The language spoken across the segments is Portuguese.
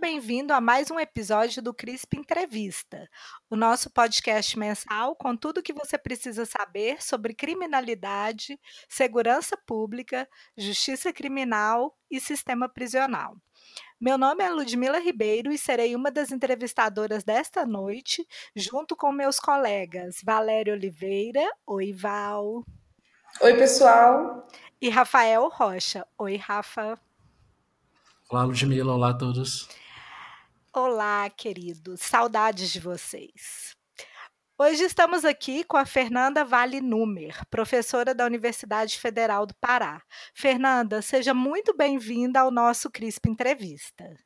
Bem-vindo a mais um episódio do CRISP Entrevista, o nosso podcast mensal com tudo o que você precisa saber sobre criminalidade, segurança pública, justiça criminal e sistema prisional. Meu nome é Ludmila Ribeiro e serei uma das entrevistadoras desta noite, junto com meus colegas Valério Oliveira, oi Val. Oi, pessoal. E Rafael Rocha, oi Rafa. Olá, Ludmila. Olá a todos. Olá, queridos. Saudades de vocês. Hoje estamos aqui com a Fernanda Vale Númer, professora da Universidade Federal do Pará. Fernanda, seja muito bem-vinda ao nosso CRISP Entrevista.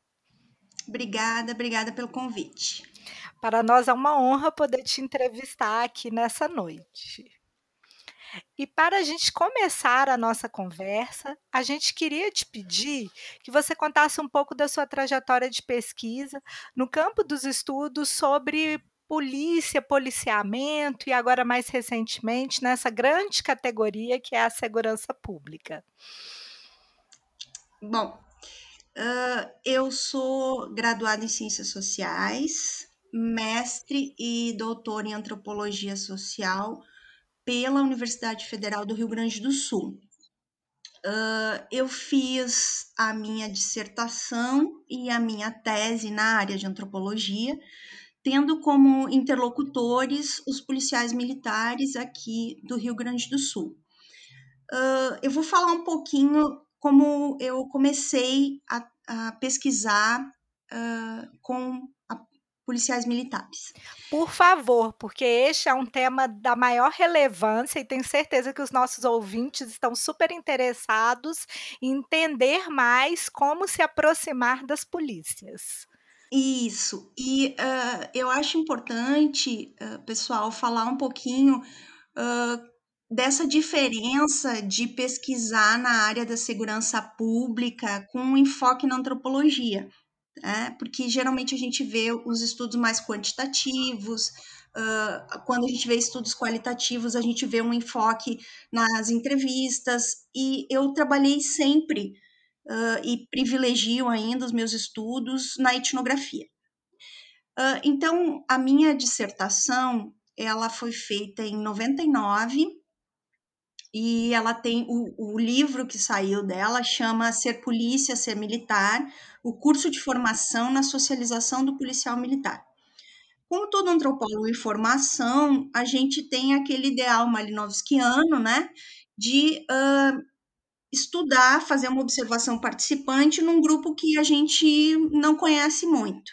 Obrigada, obrigada pelo convite. Para nós é uma honra poder te entrevistar aqui nessa noite. E para a gente começar a nossa conversa, a gente queria te pedir que você contasse um pouco da sua trajetória de pesquisa no campo dos estudos sobre polícia, policiamento e agora mais recentemente nessa grande categoria que é a segurança pública. Bom, uh, eu sou graduada em Ciências Sociais, mestre e doutora em Antropologia Social pela Universidade Federal do Rio Grande do Sul. Uh, eu fiz a minha dissertação e a minha tese na área de antropologia, tendo como interlocutores os policiais militares aqui do Rio Grande do Sul. Uh, eu vou falar um pouquinho como eu comecei a, a pesquisar uh, com policiais militares. Por favor, porque este é um tema da maior relevância e tenho certeza que os nossos ouvintes estão super interessados em entender mais como se aproximar das polícias. Isso, e uh, eu acho importante, uh, pessoal, falar um pouquinho uh, dessa diferença de pesquisar na área da segurança pública com um enfoque na antropologia né? porque geralmente a gente vê os estudos mais quantitativos, uh, quando a gente vê estudos qualitativos, a gente vê um enfoque nas entrevistas, e eu trabalhei sempre uh, e privilegio ainda os meus estudos na etnografia. Uh, então, a minha dissertação, ela foi feita em 99, e ela tem o, o livro que saiu dela chama Ser Polícia, Ser Militar, o curso de formação na socialização do policial militar. Como todo antropólogo em formação, a gente tem aquele ideal malinovskiano, né, de uh, estudar, fazer uma observação participante num grupo que a gente não conhece muito.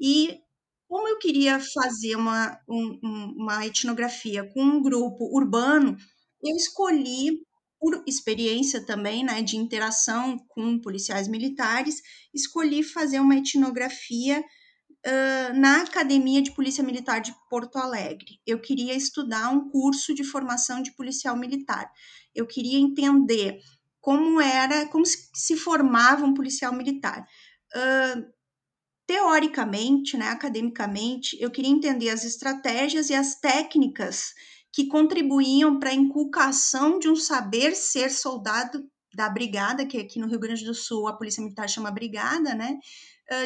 E como eu queria fazer uma, um, uma etnografia com um grupo urbano, eu escolhi, por experiência também, né, de interação com policiais militares, escolhi fazer uma etnografia uh, na Academia de Polícia Militar de Porto Alegre. Eu queria estudar um curso de formação de policial militar. Eu queria entender como era, como se formava um policial militar. Uh, teoricamente, né, academicamente, eu queria entender as estratégias e as técnicas que contribuíam para a inculcação de um saber ser soldado da brigada, que aqui no Rio Grande do Sul a Polícia Militar chama brigada, né?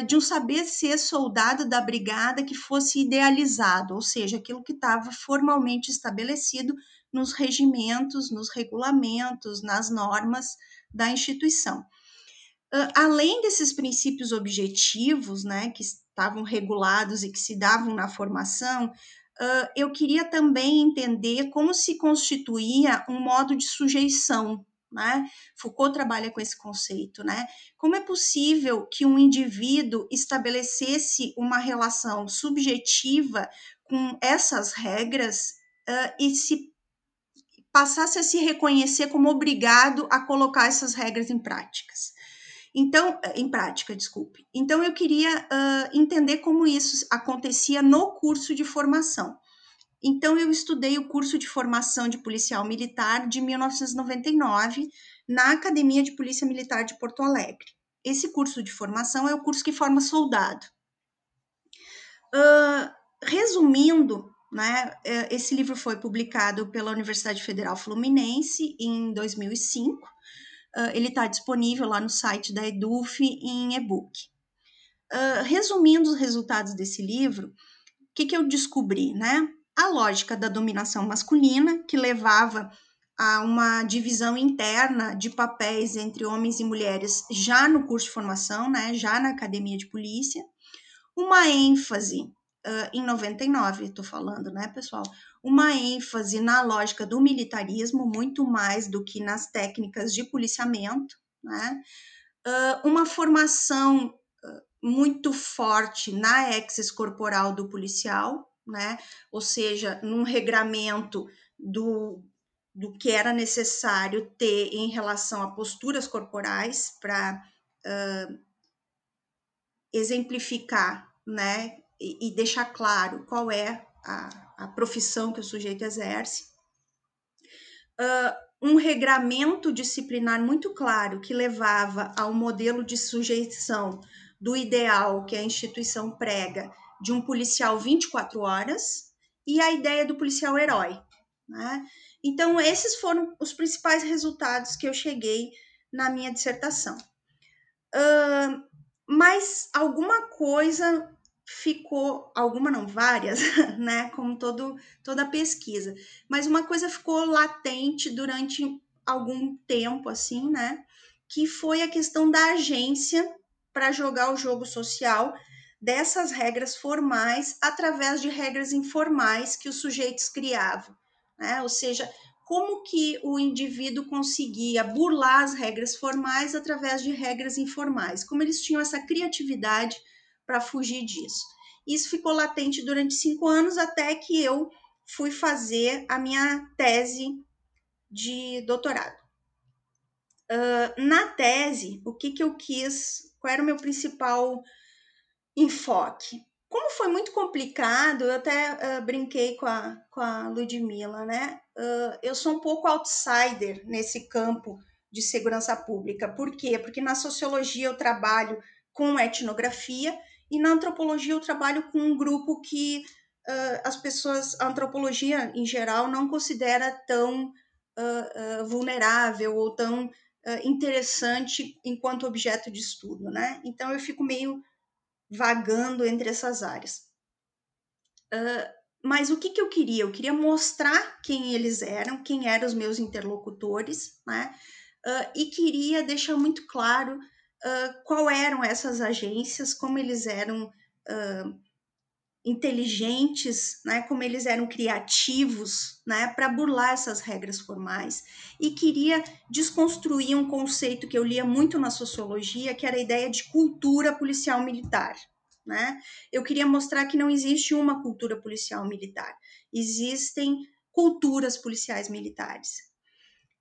De um saber ser soldado da brigada que fosse idealizado, ou seja, aquilo que estava formalmente estabelecido nos regimentos, nos regulamentos, nas normas da instituição. Além desses princípios objetivos, né, que estavam regulados e que se davam na formação, uh, eu queria também entender como se constituía um modo de sujeição. Né? Foucault trabalha com esse conceito, né? Como é possível que um indivíduo estabelecesse uma relação subjetiva com essas regras uh, e se passasse a se reconhecer como obrigado a colocar essas regras em práticas? Então, em prática, desculpe. Então, eu queria uh, entender como isso acontecia no curso de formação. Então, eu estudei o curso de formação de policial militar de 1999 na Academia de Polícia Militar de Porto Alegre. Esse curso de formação é o curso que forma soldado. Uh, resumindo, né, é, esse livro foi publicado pela Universidade Federal Fluminense em 2005 uh, ele está disponível lá no site da Eduf em e-book. Uh, resumindo os resultados desse livro, o que, que eu descobri, né? A lógica da dominação masculina, que levava a uma divisão interna de papéis entre homens e mulheres já no curso de formação, né, já na academia de polícia, uma ênfase uh, em 99, estou falando, né, pessoal? Uma ênfase na lógica do militarismo, muito mais do que nas técnicas de policiamento, né? Uh, uma formação uh, muito forte na exis corporal do policial, né? Ou seja, num regramento do, do que era necessário ter em relação a posturas corporais para uh, exemplificar, né, e, e, deixar claro qual é a, a, profissão que o sujeito exerce. Uh, um regramento disciplinar muito claro que levava ao modelo de sujeição do ideal que a instituição prega de um policial 24 horas e a ideia do policial herói. Né? Então, esses foram os principais resultados que eu cheguei na minha dissertação. Uh, mas alguma coisa ficou, alguma não, várias, né? Como todo, toda pesquisa, mas uma coisa ficou latente durante algum tempo, assim, né? Que foi a questão da agência para jogar o jogo social dessas regras formais através de regras informais que os sujeitos criavam né? Ou seja, como que o indivíduo conseguia burlar as regras formais através de regras informais, como eles tinham essa criatividade para fugir disso. Isso ficou latente durante cinco anos até que eu fui fazer a minha tese de doutorado. Uh, na tese, o que, que eu quis, qual era o meu principal enfoque? Como foi muito complicado, eu até uh, brinquei com a, com a Ludmilla, né? Uh, eu sou um pouco outsider nesse campo de segurança pública. Por quê? Porque na sociologia eu trabalho com etnografia e na antropologia eu trabalho com um grupo que uh, as pessoas, a antropologia em geral, não considera tão vulnerável ou tão interessante enquanto objeto de estudo, né? Então eu fico meio vagando entre essas áreas. Uh, mas o que, que eu queria? Eu queria mostrar quem eles eram, quem eram os meus interlocutores, né? Uh, e queria deixar muito claro uh, qual eram essas agências, como eles eram inteligentes, né, como eles eram criativos, né, para burlar essas regras formais. E queria desconstruir um conceito que eu lia muito na sociologia, que era a ideia de cultura policial militar. Né? Eu queria mostrar que não existe uma cultura policial militar, existem culturas policiais militares.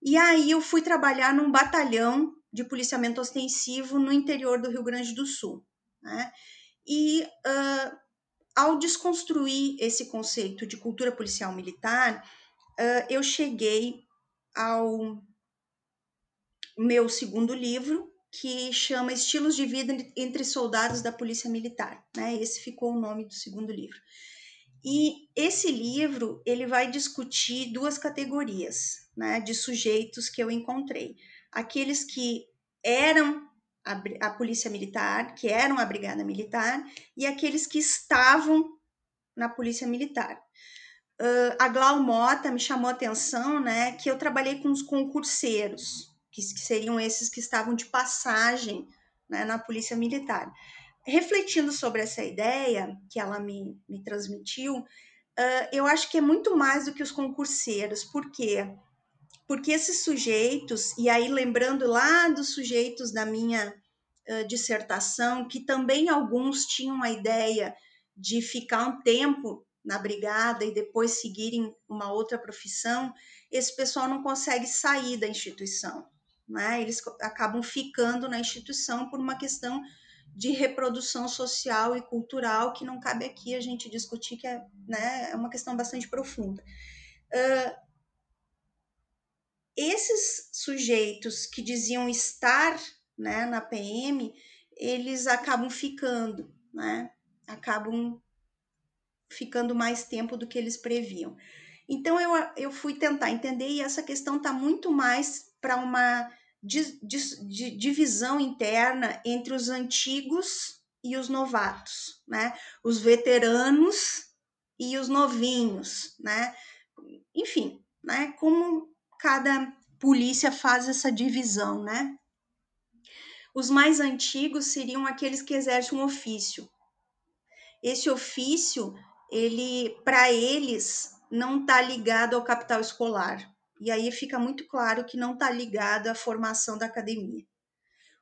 E aí eu fui trabalhar num batalhão de policiamento ostensivo no interior do Rio Grande do Sul. Né? E uh, ao desconstruir esse conceito de cultura policial militar, uh, eu cheguei ao meu segundo livro, que chama Estilos de Vida entre Soldados da Polícia Militar. Né? Esse ficou o nome do segundo livro. E esse livro ele vai discutir duas categorias né, de sujeitos que eu encontrei. Aqueles que eram a, a polícia militar, que eram a brigada militar, e aqueles que estavam na polícia militar. Uh, a Glau Mota me chamou a atenção, né, que eu trabalhei com os concurseiros, que, que seriam esses que estavam de passagem né, na polícia militar. Refletindo sobre essa ideia que ela me, me transmitiu, uh, eu acho que é muito mais do que os concurseiros, por quê? Porque esses sujeitos, e aí lembrando lá dos sujeitos da minha uh, dissertação, que também alguns tinham a ideia de ficar um tempo na brigada e depois seguirem uma outra profissão, esse pessoal não consegue sair da instituição, né? Eles acabam ficando na instituição por uma questão de reprodução social e cultural que não cabe aqui a gente discutir, que é, né, é uma questão bastante profunda. Uh, esses sujeitos que diziam estar né, na PM, eles acabam ficando, né? Acabam ficando mais tempo do que eles previam. Então eu, eu fui tentar entender e essa questão está muito mais para uma divisão interna entre os antigos e os novatos, né? Os veteranos e os novinhos, né? Enfim, né? Como cada polícia faz essa divisão, né? Os mais antigos seriam aqueles que exercem um ofício. Esse ofício, ele, para eles, não está ligado ao capital escolar. E aí fica muito claro que não está ligado à formação da academia.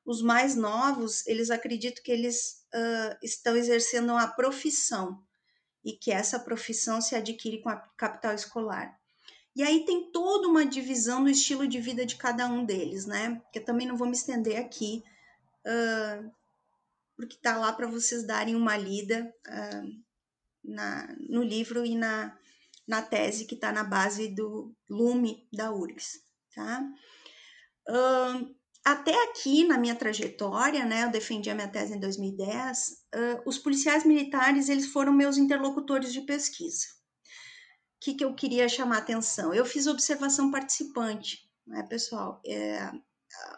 Os mais novos, eles acreditam que eles uh, estão exercendo uma profissão e que essa profissão se adquire com a capital escolar. E aí tem toda uma divisão do estilo de vida de cada um deles, né? Que eu também não vou me estender aqui, uh, porque tá lá para vocês darem uma lida uh, na, no livro e na, na tese que está na base do Lume da URGS, tá? Uh, até aqui na minha trajetória, né, eu defendi a minha tese em 2010, uh, os policiais militares eles foram meus interlocutores de pesquisa. Que, que eu queria chamar atenção? Eu fiz observação participante, né, pessoal? É,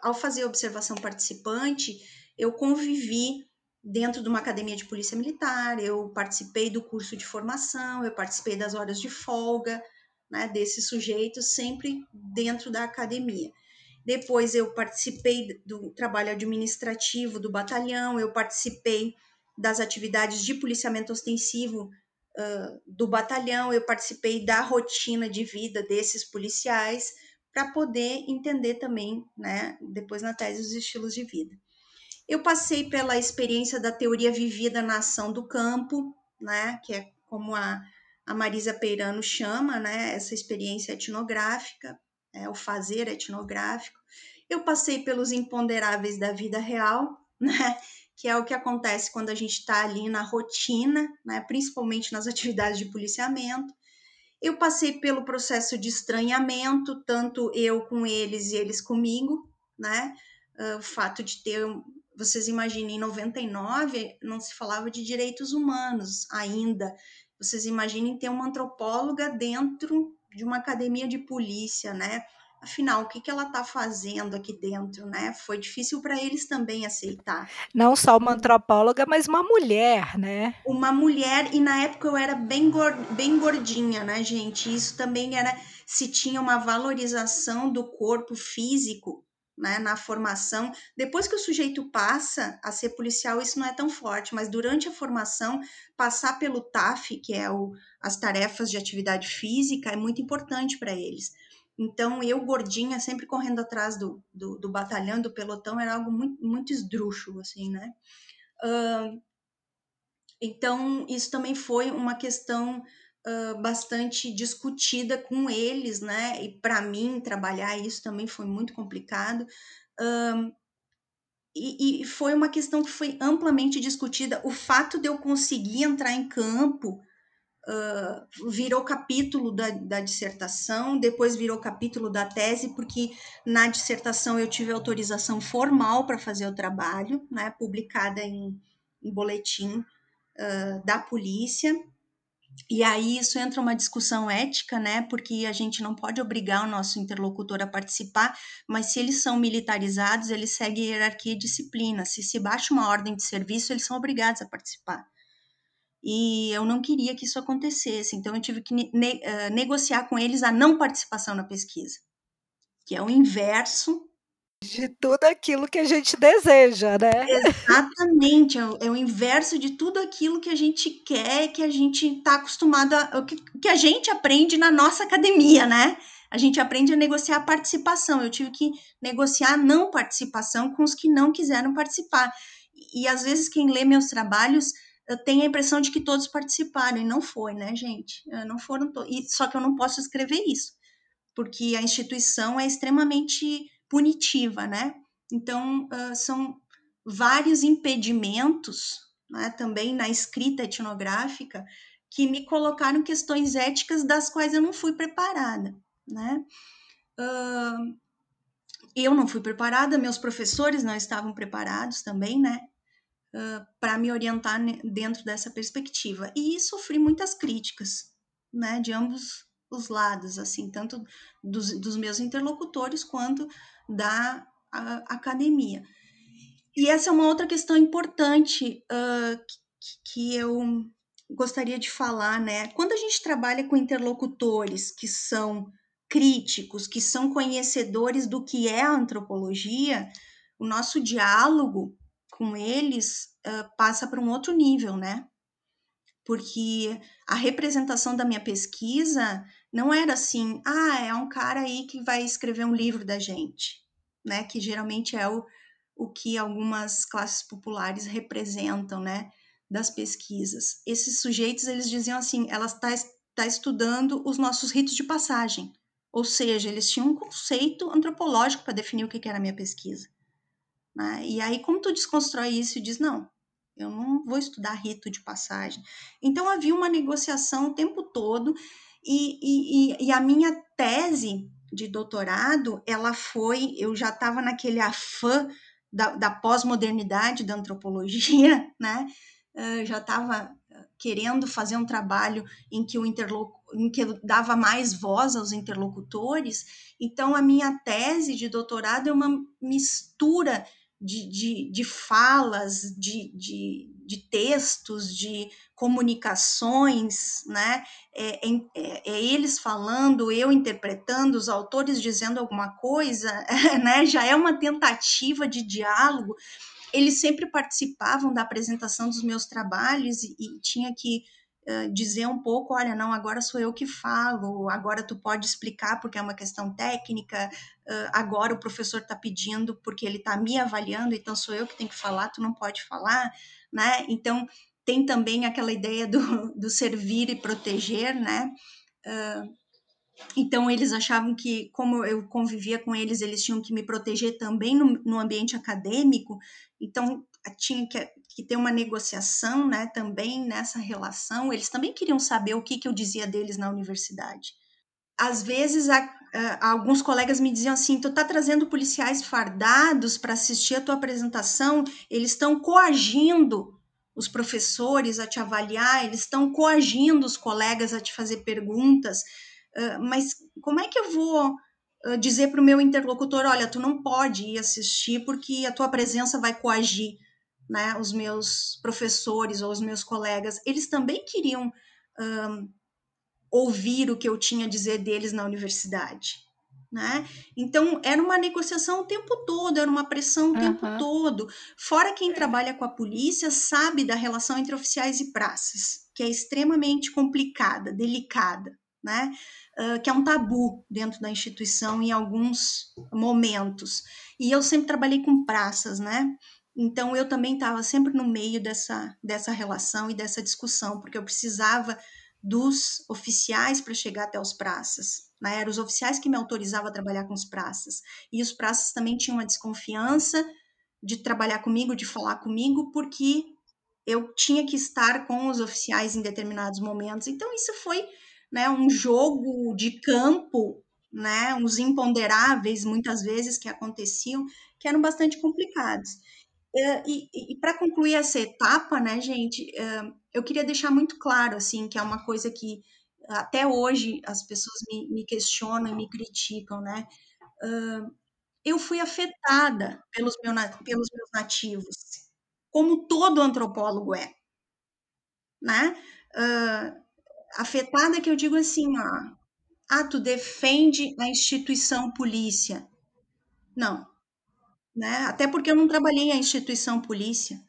ao fazer observação participante, eu convivi dentro de uma academia de polícia militar, eu participei do curso de formação, eu participei das horas de folga, né, desses sujeitos, sempre dentro da academia. Depois eu participei do trabalho administrativo do batalhão, eu participei das atividades de policiamento ostensivo do batalhão, eu participei da rotina de vida desses policiais, para poder entender também, né, depois na tese, os estilos de vida. Eu passei pela experiência da teoria vivida na ação do campo, né, que é como a, a Marisa Peirano chama, né, essa experiência etnográfica, é, o fazer etnográfico. Eu passei pelos imponderáveis da vida real, né, que é o que acontece quando a gente está ali na rotina, né, principalmente nas atividades de policiamento. Eu passei pelo processo de estranhamento, tanto eu com eles e eles comigo, né? O fato de ter vocês imaginem, em 99 não se falava de direitos humanos ainda. Vocês imaginem ter uma antropóloga dentro de uma academia de polícia, né? Afinal, o que, que ela está fazendo aqui dentro, né? Foi difícil para eles também aceitar. Não só uma antropóloga, mas uma mulher, né? Uma mulher, e na época eu era bem, bem gordinha, né, gente? Isso também era se tinha uma valorização do corpo físico né, na formação. Depois que o sujeito passa a ser policial, isso não é tão forte, mas durante a formação, passar pelo TAF, que é o, as tarefas de atividade física, é muito importante para eles. Então, eu, gordinha, sempre correndo atrás do, do, do, batalhão, do pelotão, era algo muito, muito esdrúxulo, assim, né? Uh, então, isso também foi uma questão uh, bastante discutida com eles, né? E para mim, trabalhar isso também foi muito complicado. Uh, e, e, foi uma questão que foi amplamente discutida. O fato de eu conseguir entrar em campo virou capítulo da, da, dissertação, depois virou capítulo da tese, porque na dissertação eu tive autorização formal para fazer o trabalho, né, publicada em, em boletim uh, da polícia. E aí isso entra uma discussão ética, né? Porque a gente não pode obrigar o nosso interlocutor a participar, mas se eles são militarizados, eles seguem hierarquia e disciplina. Se se baixa uma ordem de serviço, eles são obrigados a participar. E eu não queria que isso acontecesse, então eu tive que ne negociar com eles a não participação na pesquisa, que é o inverso de tudo aquilo que a gente deseja, né? Exatamente, é o, é o inverso de tudo aquilo que a gente quer, que a gente está acostumado a. Que, que a gente aprende na nossa academia, né? A gente aprende a negociar a participação. Eu tive que negociar a não participação com os que não quiseram participar. E às vezes quem lê meus trabalhos tem a impressão de que todos participaram, e não foi, né, gente? Não foram todos. Só que eu não posso escrever isso, porque a instituição é extremamente punitiva, né? Então, uh, são vários impedimentos, né, também na escrita etnográfica, que me colocaram questões éticas das quais eu não fui preparada, né? Uh, eu não fui preparada, meus professores não estavam preparados também, né? Uh, para me orientar dentro dessa perspectiva. E sofri muitas críticas, né, de ambos os lados, assim, tanto dos, dos meus interlocutores quanto da a academia. E essa é uma outra questão importante uh, que, que eu gostaria de falar, né? Quando a gente trabalha com interlocutores que são críticos, que são conhecedores do que é a antropologia, o nosso diálogo com eles uh, passa para um outro nível, né? Porque a representação da minha pesquisa não era assim, ah, é um cara aí que vai escrever um livro da gente, né? Que geralmente é o, o que algumas classes populares representam, né? Das pesquisas. Esses sujeitos, eles diziam assim, ela está, está estudando os nossos ritos de passagem. Ou seja, eles tinham um conceito antropológico para definir o que era a minha pesquisa. Né? E aí, como tu desconstrói isso e diz, não, eu não vou estudar rito de passagem. Então, havia uma negociação o tempo todo, e, e, e a minha tese de doutorado, ela foi, eu já estava naquele afã da, da pós-modernidade da antropologia, né? Uh, já estava querendo fazer um trabalho em que o interlocutor em que dava mais voz aos interlocutores. Então, a minha tese de doutorado é uma mistura de, de, de falas, de, de, de, textos, de comunicações, né? É, é, é, eles falando, eu interpretando, os autores dizendo alguma coisa, né? Já é uma tentativa de diálogo. Eles sempre participavam da apresentação dos meus trabalhos e, e tinha que dizer um pouco, olha, não, agora sou eu que falo, agora tu pode explicar porque é uma questão técnica, uh, agora o professor está pedindo porque ele está me avaliando, então sou eu que tenho que falar, tu não pode falar, né? Então tem também aquela ideia do, do servir e proteger, né? Uh, então eles achavam que, como eu convivia com eles, eles tinham que me proteger também no, no ambiente acadêmico. Então tinha que, que, ter uma negociação, né? Também nessa relação. Eles também queriam saber o que, que eu dizia deles na universidade. Às vezes a, a, alguns colegas me diziam assim: tu tá trazendo policiais fardados para assistir a tua apresentação? Eles estão coagindo os professores a te avaliar, eles estão coagindo os colegas a te fazer perguntas mas como é que eu vou dizer para o meu interlocutor, olha, tu não pode ir assistir porque a tua presença vai coagir, né, os meus professores ou os meus colegas, eles também queriam um, ouvir o que eu tinha a dizer deles na universidade, né? Então era uma negociação o tempo todo, era uma pressão o uhum. tempo todo. Fora quem trabalha com a polícia sabe da relação entre oficiais e praças, que é extremamente complicada, delicada, né? Uh, que é um tabu dentro da instituição em alguns momentos. E eu sempre trabalhei com praças, né? Então eu também estava sempre no meio dessa, dessa relação e dessa discussão, porque eu precisava dos oficiais para chegar até os praças. Né? Eram os oficiais que me autorizavam a trabalhar com os praças. E os praças também tinham uma desconfiança de trabalhar comigo, de falar comigo, porque eu tinha que estar com os oficiais em determinados momentos. Então isso foi né, um jogo de campo, né, uns imponderáveis muitas vezes que aconteciam, que eram bastante complicados. E, para concluir essa etapa, né, gente, eh, eu queria deixar muito claro, assim, que é uma coisa que até hoje as pessoas me, me questionam e me criticam, né? eu fui afetada pelos, meu, pelos meus nativos, como todo antropólogo é, né? afetada que eu digo assim, ó, ah, tu defende a instituição polícia. Não, né? Até porque eu não trabalhei a instituição polícia.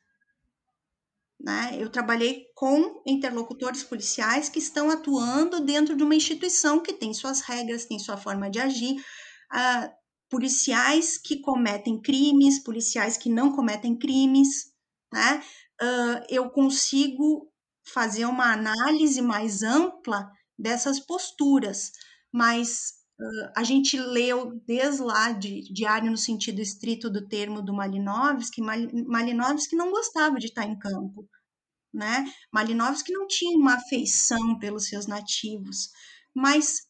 Né? Eu trabalhei com interlocutores policiais que estão atuando dentro de uma instituição que tem suas regras, tem sua forma de agir, uh, policiais que cometem crimes, policiais que não cometem crimes, né? Uh, eu consigo fazer uma análise mais ampla dessas posturas, mas uh, a gente leu desde lá de diário no sentido estrito do termo do Malinowski, Mal, Malinowski não gostava de estar em campo, né? Malinowski não tinha uma afeição pelos seus nativos, mas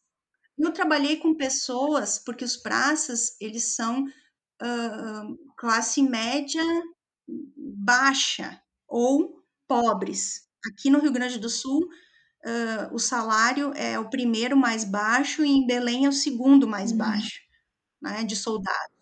eu trabalhei com pessoas, porque os praças, eles são uh, classe média baixa ou pobres, Aqui no Rio Grande do Sul, uh, o salário é o primeiro mais baixo e em Belém é o segundo mais uhum. baixo, né, de soldados.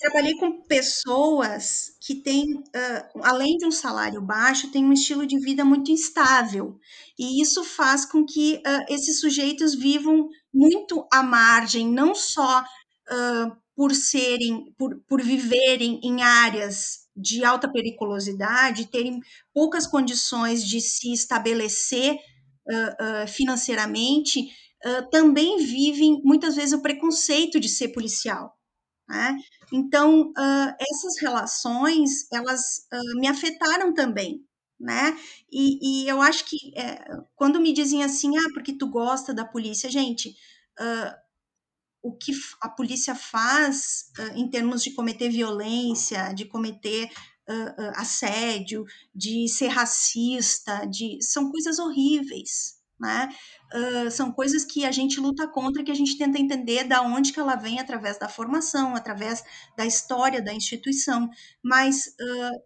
trabalhei com pessoas que têm, uh, além de um salário baixo, têm um estilo de vida muito instável. E isso faz com que uh, esses sujeitos vivam muito à margem, não só uh, por serem, por, por viverem em áreas de alta periculosidade, terem poucas condições de se estabelecer financeiramente, também vivem muitas vezes o preconceito de ser policial. Né? Então, uh, essas relações, elas uh, me afetaram também, né? E, e eu acho que é, quando me dizem assim, ah, porque tu gosta da polícia, gente, uh, o que a polícia faz em termos de cometer violência, de cometer assédio, de ser racista, de são coisas horríveis, né? Uh, são coisas que a gente luta contra, que a gente tenta entender da onde que ela vem através da formação, através da história da instituição, mas uh,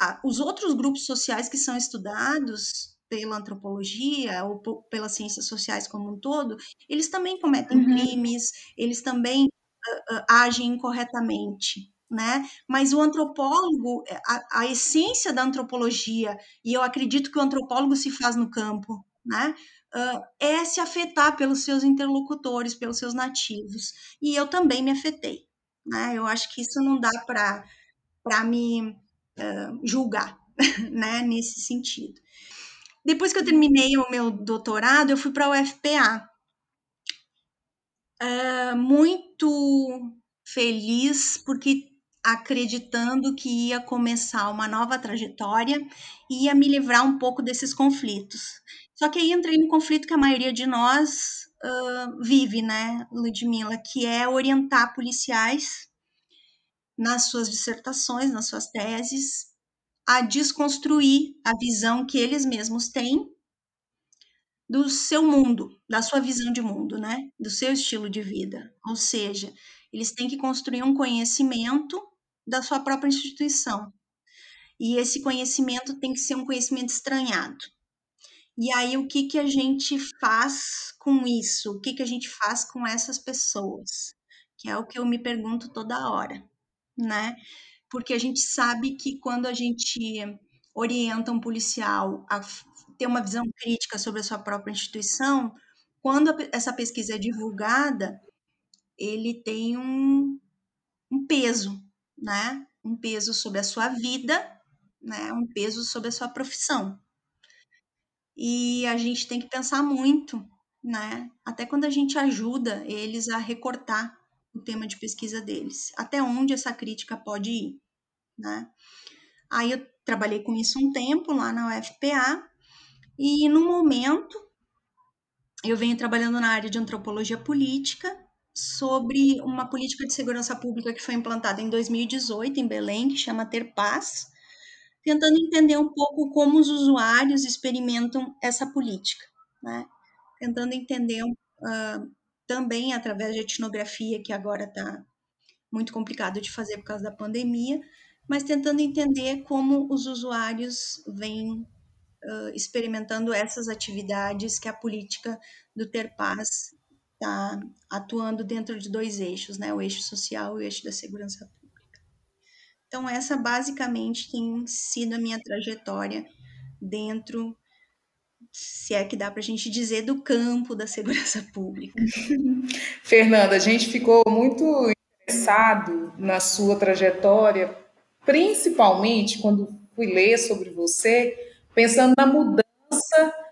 a, os outros grupos sociais que são estudados pela antropologia ou pelas ciências sociais como um todo, eles também cometem uhum. crimes, eles também uh, agem incorretamente, né? Mas o antropólogo, a, a essência da antropologia, e eu acredito que o antropólogo se faz no campo, né? Uh, é se afetar pelos seus interlocutores, pelos seus nativos. E eu também me afetei. Né? Eu acho que isso não dá para me uh, julgar né? nesse sentido. Depois que eu terminei o meu doutorado, eu fui para a UFPA. Uh, muito feliz, porque acreditando que ia começar uma nova trajetória e ia me livrar um pouco desses conflitos. Só que aí entrei no conflito que a maioria de nós uh, vive, né, Ludmilla, que é orientar policiais nas suas dissertações, nas suas teses, a desconstruir a visão que eles mesmos têm do seu mundo, da sua visão de mundo, né? Do seu estilo de vida. Ou seja, eles têm que construir um conhecimento da sua própria instituição. E esse conhecimento tem que ser um conhecimento estranhado. E aí, o que, que a gente faz com isso? O que, que a gente faz com essas pessoas? Que é o que eu me pergunto toda hora, né? Porque a gente sabe que quando a gente orienta um policial a ter uma visão crítica sobre a sua própria instituição, quando essa pesquisa é divulgada, ele tem um, um peso, né? Um peso sobre a sua vida, né? Um peso sobre a sua profissão. E a gente tem que pensar muito, né? Até quando a gente ajuda eles a recortar o tema de pesquisa deles, até onde essa crítica pode ir, né? Aí eu trabalhei com isso um tempo lá na UFPA e no momento eu venho trabalhando na área de antropologia política sobre uma política de segurança pública que foi implantada em 2018 em Belém, que chama Ter Paz, tentando entender um pouco como os usuários experimentam essa política, né? Tentando entender uh, também através de etnografia, que agora está muito complicado de fazer por causa da pandemia, mas tentando entender como os usuários vêm uh, experimentando essas atividades que a política do Ter Paz está atuando dentro de dois eixos, né? O eixo social e o eixo da segurança pública. Então, essa basicamente tem sido a minha trajetória dentro, se é que dá para a gente dizer, do campo da segurança pública. Fernanda, a gente ficou muito interessado na sua trajetória, principalmente quando fui ler sobre você, pensando na mudança,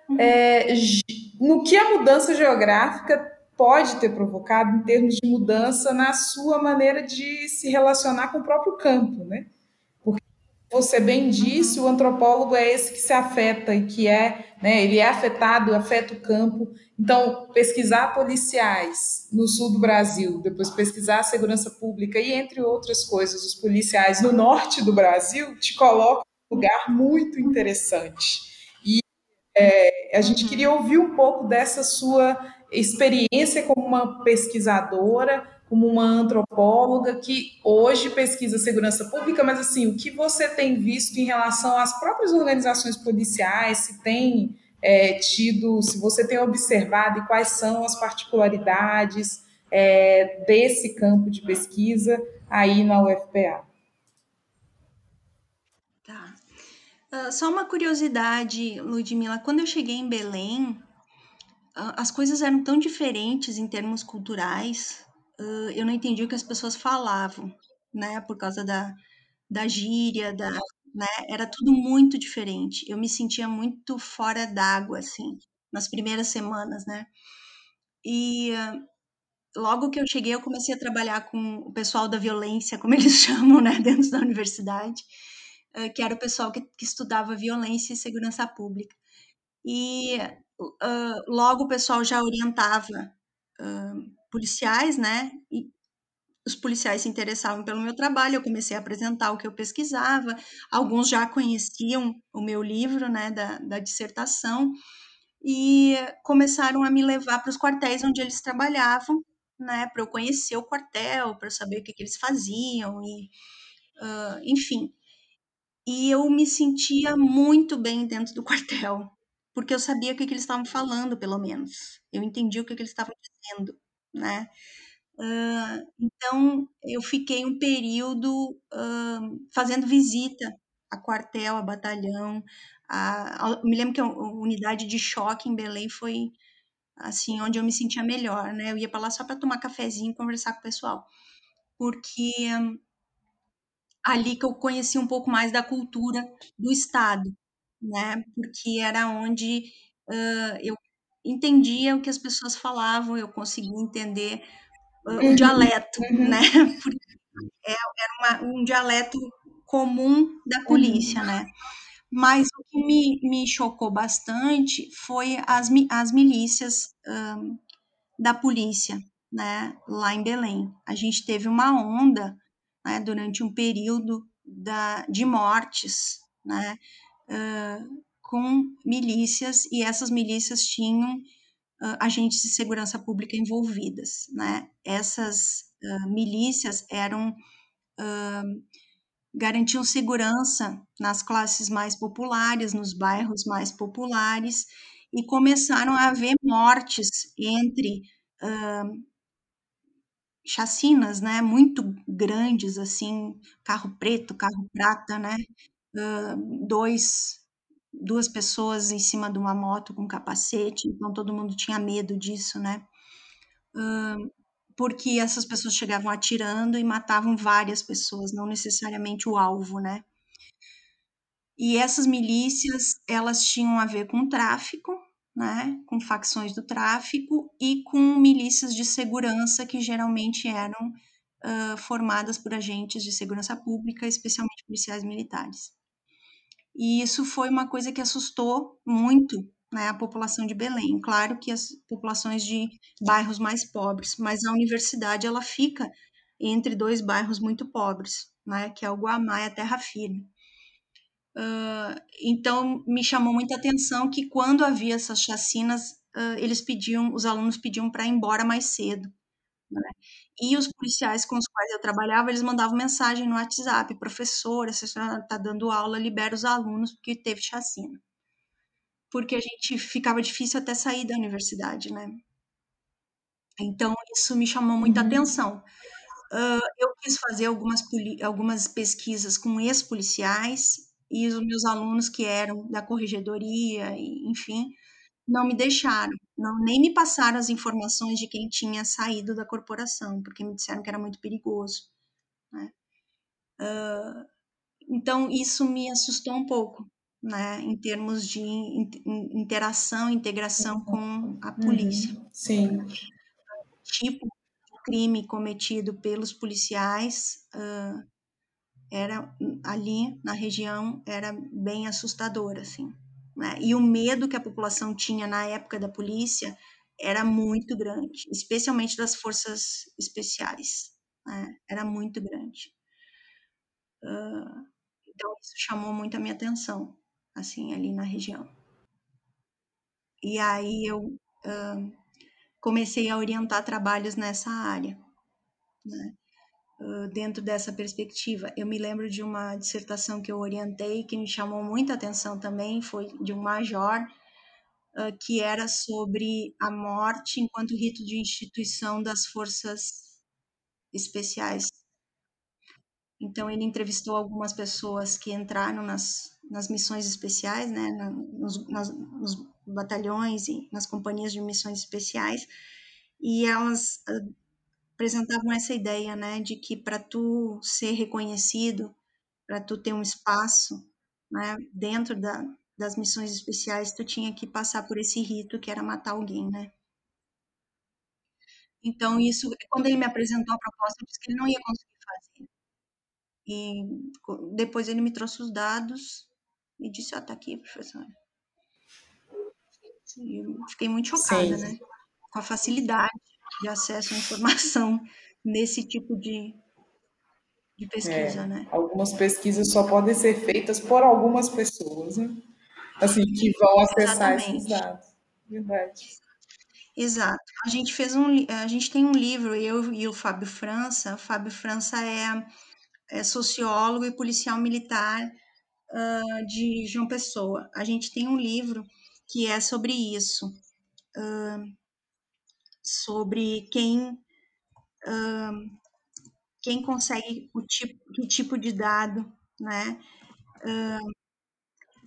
uhum. é, no que a mudança geográfica pode ter provocado em termos de mudança na sua maneira de se relacionar com o próprio campo, né? Você bem disse, o antropólogo é esse que se afeta e que é, né, ele é afetado, afeta o campo. Então, pesquisar policiais no sul do Brasil, depois pesquisar a segurança pública e entre outras coisas, os policiais no norte do Brasil te coloca em um lugar muito interessante. E é, a gente queria ouvir um pouco dessa sua experiência como uma pesquisadora, como uma antropóloga que hoje pesquisa segurança pública, mas assim, o que você tem visto em relação às próprias organizações policiais, se tem é, tido, se você tem observado e quais são as particularidades é, desse campo de pesquisa aí na UFPA. Tá. Uh, só uma curiosidade, Ludmila, quando eu cheguei em Belém, uh, as coisas eram tão diferentes em termos culturais, uh, eu não entendi o que as pessoas falavam, né, por causa da, da gíria, da, né, era tudo muito diferente. Eu me sentia muito fora d'água, assim, nas primeiras semanas, né, e logo que eu cheguei, eu comecei a trabalhar com o pessoal da violência, como eles chamam, né, dentro da universidade, que era o pessoal que, que estudava violência e segurança pública. E uh, logo o pessoal já orientava uh, policiais, né? E os policiais se interessavam pelo meu trabalho, eu comecei a apresentar o que eu pesquisava, alguns já conheciam o meu livro, né, da, da dissertação, e começaram a me levar para os quartéis onde eles trabalhavam, né, para eu conhecer o quartel, para eu saber o que, que eles faziam, e, uh, enfim. E eu me sentia muito bem dentro do quartel, porque eu sabia o que, que eles estavam falando, pelo menos. Eu entendia o que, que eles estavam dizendo, né? Uh, então, eu fiquei um período uh, fazendo visita a quartel, a batalhão. A, a, me lembro que a unidade de choque em Belém foi assim onde eu me sentia melhor, né? Eu ia para lá só para tomar cafezinho e conversar com o pessoal, porque um, ali que eu conheci um pouco mais da cultura do Estado, né? Porque era onde uh, eu entendia o que as pessoas falavam, eu conseguia entender uh, o dialeto, uhum. né? Porque é, era uma, um dialeto comum da polícia, uhum. né? Mas o que me, me chocou bastante foi as, as milícias um, da polícia, né, lá em Belém. A gente teve uma onda né, durante um período da, de mortes, né, uh, com milícias, e essas milícias tinham uh, agentes de segurança pública envolvidas. Né? Essas uh, milícias eram garantiam segurança nas classes mais populares, nos bairros mais populares, e começaram a haver mortes entre chacinas, né, muito grandes, assim, carro preto, carro prata, né, uh, dois, duas pessoas em cima de uma moto com capacete, então todo mundo tinha medo disso, né, porque essas pessoas chegavam atirando e matavam várias pessoas, não necessariamente o alvo, né. E essas milícias, elas tinham a ver com tráfico, né, com facções do tráfico e com milícias de segurança que geralmente eram uh, formadas por agentes de segurança pública, especialmente policiais militares. E isso foi uma coisa que assustou muito né, a população de Belém. Claro que as populações de bairros mais pobres, mas a universidade ela fica entre dois bairros muito pobres, né, que é o Guamá e a Terra Firme. Uh, então, me chamou muita atenção que quando havia essas chacinas, uh, eles pediam, os alunos pediam para ir embora mais cedo. Né? E os policiais com os quais eu trabalhava, eles mandavam mensagem no WhatsApp, professora, se a senhora está dando aula, libera os alunos, porque teve chacina. Porque a gente ficava difícil até sair da universidade, né? Então, isso me chamou muita uhum. atenção. Uh, eu quis fazer algumas, algumas pesquisas com ex-policiais e os meus alunos que eram da corregedoria, enfim, não me deixaram, não, nem me passaram as informações de quem tinha saído da corporação, porque me disseram que era muito perigoso. Né? Uh, então, isso me assustou um pouco, né, em termos de interação, integração com a uhum. polícia. Uhum, sim. O tipo de crime cometido pelos policiais uh, era ali na região era bem assustador assim né? e o medo que a população tinha na época da polícia era muito grande especialmente das forças especiais né? era muito grande uh, então isso chamou muito a minha atenção assim ali na região e aí eu uh, comecei a orientar trabalhos nessa área né? Dentro dessa perspectiva. Eu me lembro de uma dissertação que eu orientei que me chamou muita atenção também, foi de um major uh, que era sobre a morte enquanto rito de instituição das forças especiais. Então, ele entrevistou algumas pessoas que entraram nas, nas missões especiais, né, na, nos, nas, nos batalhões e nas companhias de missões especiais, e elas apresentavam essa ideia, né, de que para tu ser reconhecido, para tu ter um espaço, né, dentro da, das missões especiais, tu tinha que passar por esse rito que era matar alguém, né? Então, isso, quando ele me apresentou a proposta, eu disse que ele não ia conseguir fazer. E depois ele me trouxe os dados e disse: Ó, oh, tá aqui, professora. E eu fiquei muito chocada, Sim. né? Com a facilidade de acesso à informação nesse tipo de, de pesquisa, é, né? Algumas pesquisas só podem ser feitas por algumas pessoas, né? Assim, que vão acessar Exatamente. esses dados. Verdade. Exato. A gente fez um, a gente tem um livro, eu e o Fábio França. O Fábio França é, é sociólogo e policial militar uh, de João Pessoa. A gente tem um livro que é sobre isso, uh, sobre quem uh, quem consegue o tipo, que tipo de dado, né?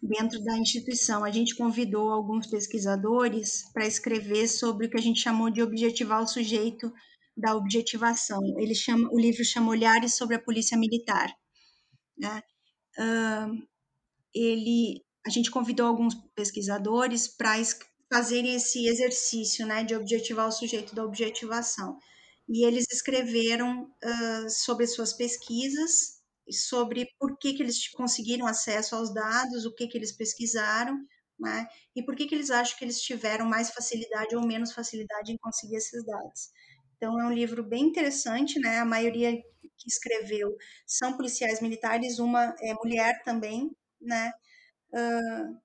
dentro da instituição. A gente convidou alguns pesquisadores para escrever sobre o que a gente chamou de objetivar o sujeito da objetivação. Ele chama, o livro chama Olhares sobre a Polícia Militar. Né? Uh, ele, a gente convidou alguns pesquisadores para fazerem esse exercício né, de objetivar o sujeito da objetivação. E eles escreveram uh, sobre suas pesquisas sobre por que, que eles conseguiram acesso aos dados, o que, que eles pesquisaram, né? E por que, que eles acham que eles tiveram mais facilidade ou menos facilidade em conseguir esses dados. Então, é um livro bem interessante, né? A maioria que escreveu são policiais militares, uma é mulher também, né? Uh,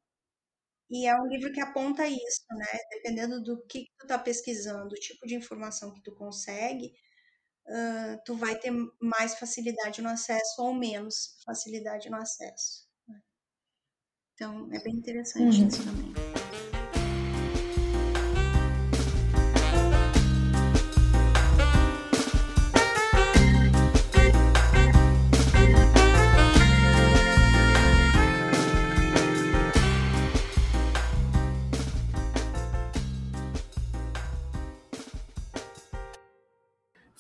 e é um livro que aponta isso, né? Dependendo do que, que tu está pesquisando, o tipo de informação que tu consegue, uh, tu vai ter mais facilidade no acesso ou menos facilidade no acesso. Né? Então, é bem interessante uhum. isso também.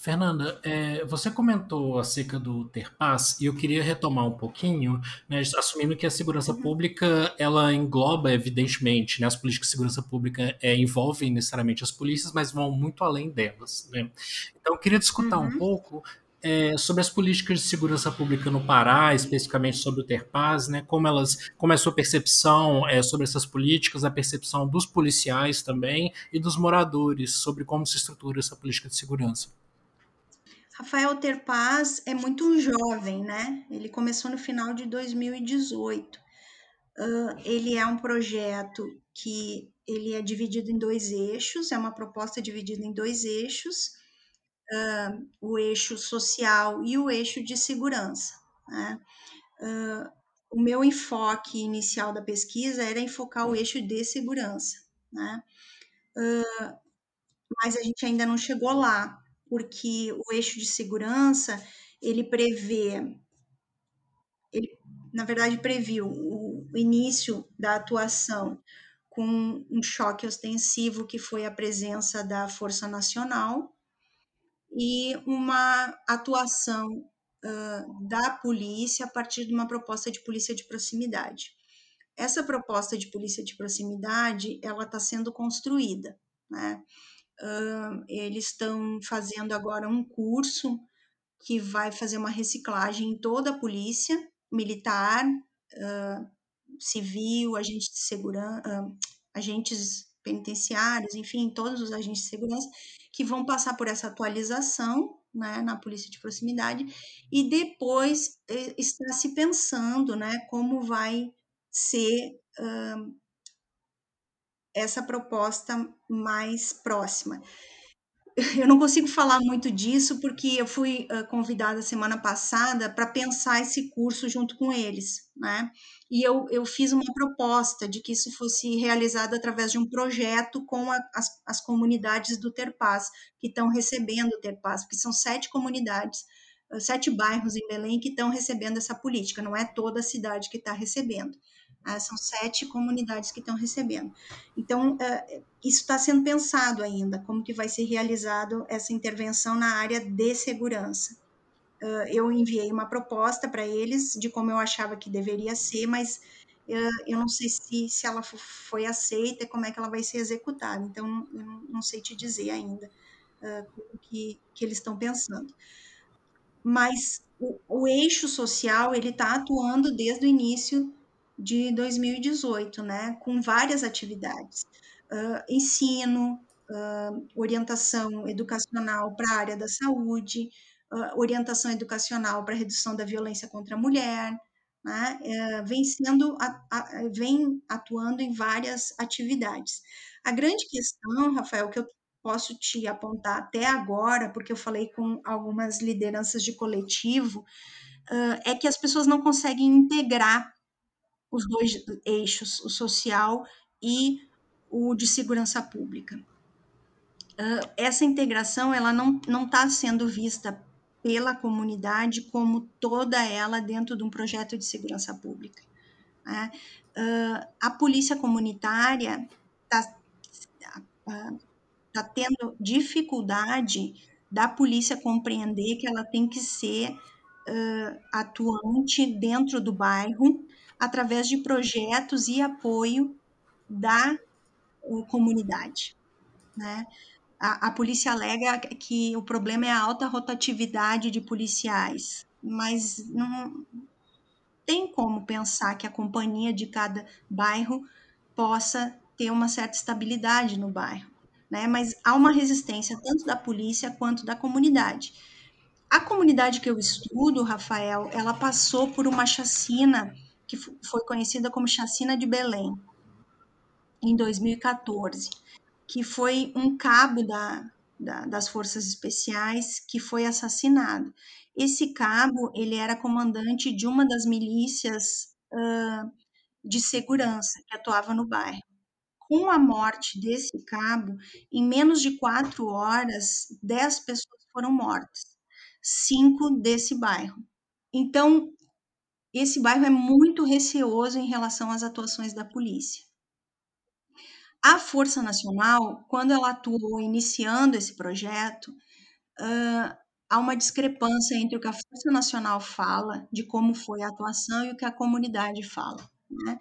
Fernanda, é, você comentou acerca do ter paz e eu queria retomar um pouquinho, né, assumindo que a segurança uhum. pública ela engloba evidentemente, né, as políticas de segurança pública é, envolvem necessariamente as polícias, mas vão muito além delas. Né? Então, eu queria discutir uhum. um pouco é, sobre as políticas de segurança pública no Pará, especificamente sobre o ter paz, né, como elas, como é a sua percepção é, sobre essas políticas, a percepção dos policiais também e dos moradores sobre como se estrutura essa política de segurança. Rafael Terpaz é muito jovem, né? Ele começou no final de 2018. Uh, ele é um projeto que ele é dividido em dois eixos, é uma proposta dividida em dois eixos, uh, o eixo social e o eixo de segurança. Né? Uh, o meu enfoque inicial da pesquisa era enfocar o eixo de segurança, né? mas a gente ainda não chegou lá porque o eixo de segurança ele prevê, ele, na verdade previu o, o início da atuação com um choque ostensivo que foi a presença da Força Nacional e uma atuação uh, da polícia a partir de uma proposta de polícia de proximidade. Essa proposta de polícia de proximidade, ela está sendo construída, né? Uh, eles estão fazendo agora um curso que vai fazer uma reciclagem em toda a polícia militar, uh, civil, agentes de segurança, uh, agentes penitenciários, enfim, todos os agentes de segurança que vão passar por essa atualização né, na polícia de proximidade e depois eh, está se pensando né, como vai ser essa proposta mais próxima. eu não consigo falar muito disso porque eu fui convidada semana passada para pensar esse curso junto com eles, né? E eu, eu fiz uma proposta de que isso fosse realizado através de um projeto com a, as, as comunidades do Terpaz, que estão recebendo o Terpaz, porque são sete comunidades, sete bairros em Belém que estão recebendo essa política, não é toda a cidade que está recebendo. Né? São sete comunidades que estão recebendo. Então, uh, isso está sendo pensado ainda, como que vai ser realizado essa intervenção na área de segurança. Uh, eu enviei uma proposta para eles de como eu achava que deveria ser, mas uh, eu não sei se, se ela foi aceita e como é que ela vai ser executada. Então, eu não, sei te dizer ainda como que, que eles estão pensando. Mas o, o eixo social, ele está atuando desde o início de 2018, né, com várias atividades, uh, ensino, uh, orientação educacional para a área da saúde, uh, orientação educacional para redução da violência contra a mulher, né, eh, vem sendo, a, a, vem atuando em várias atividades. A grande questão, Rafael, que eu posso te apontar até agora, porque eu falei com algumas lideranças de coletivo, é que as pessoas não conseguem integrar os dois eixos, o social e o de segurança pública. Uh, essa integração ela não está sendo vista pela comunidade como toda ela dentro de um projeto de segurança pública. Né? Uh, a polícia comunitária está uh, tá tendo dificuldade da polícia compreender que ela tem que ser uh, atuante dentro do bairro através de projetos e apoio da uh, comunidade. Né? A, a polícia alega que o problema é a alta rotatividade de policiais, mas não tem como pensar que a companhia de cada bairro possa ter uma certa estabilidade no bairro, né? Mas há uma resistência tanto da polícia quanto da comunidade. A comunidade que eu estudo, Rafael, ela passou por uma chacina que foi conhecida como Chacina de Belém, em 2014, que foi um cabo da, da, das forças especiais que foi assassinado. Esse cabo, ele era comandante de uma das milícias uh, de segurança que atuava no bairro. Com a morte desse cabo, em menos de quatro horas, dez pessoas foram mortas, cinco desse bairro. Então, esse bairro é muito receoso em relação às atuações da polícia. A Força Nacional, quando ela atuou iniciando esse projeto, uh, há uma discrepância entre o que a Força Nacional fala, de como foi a atuação, e o que a comunidade fala. Né?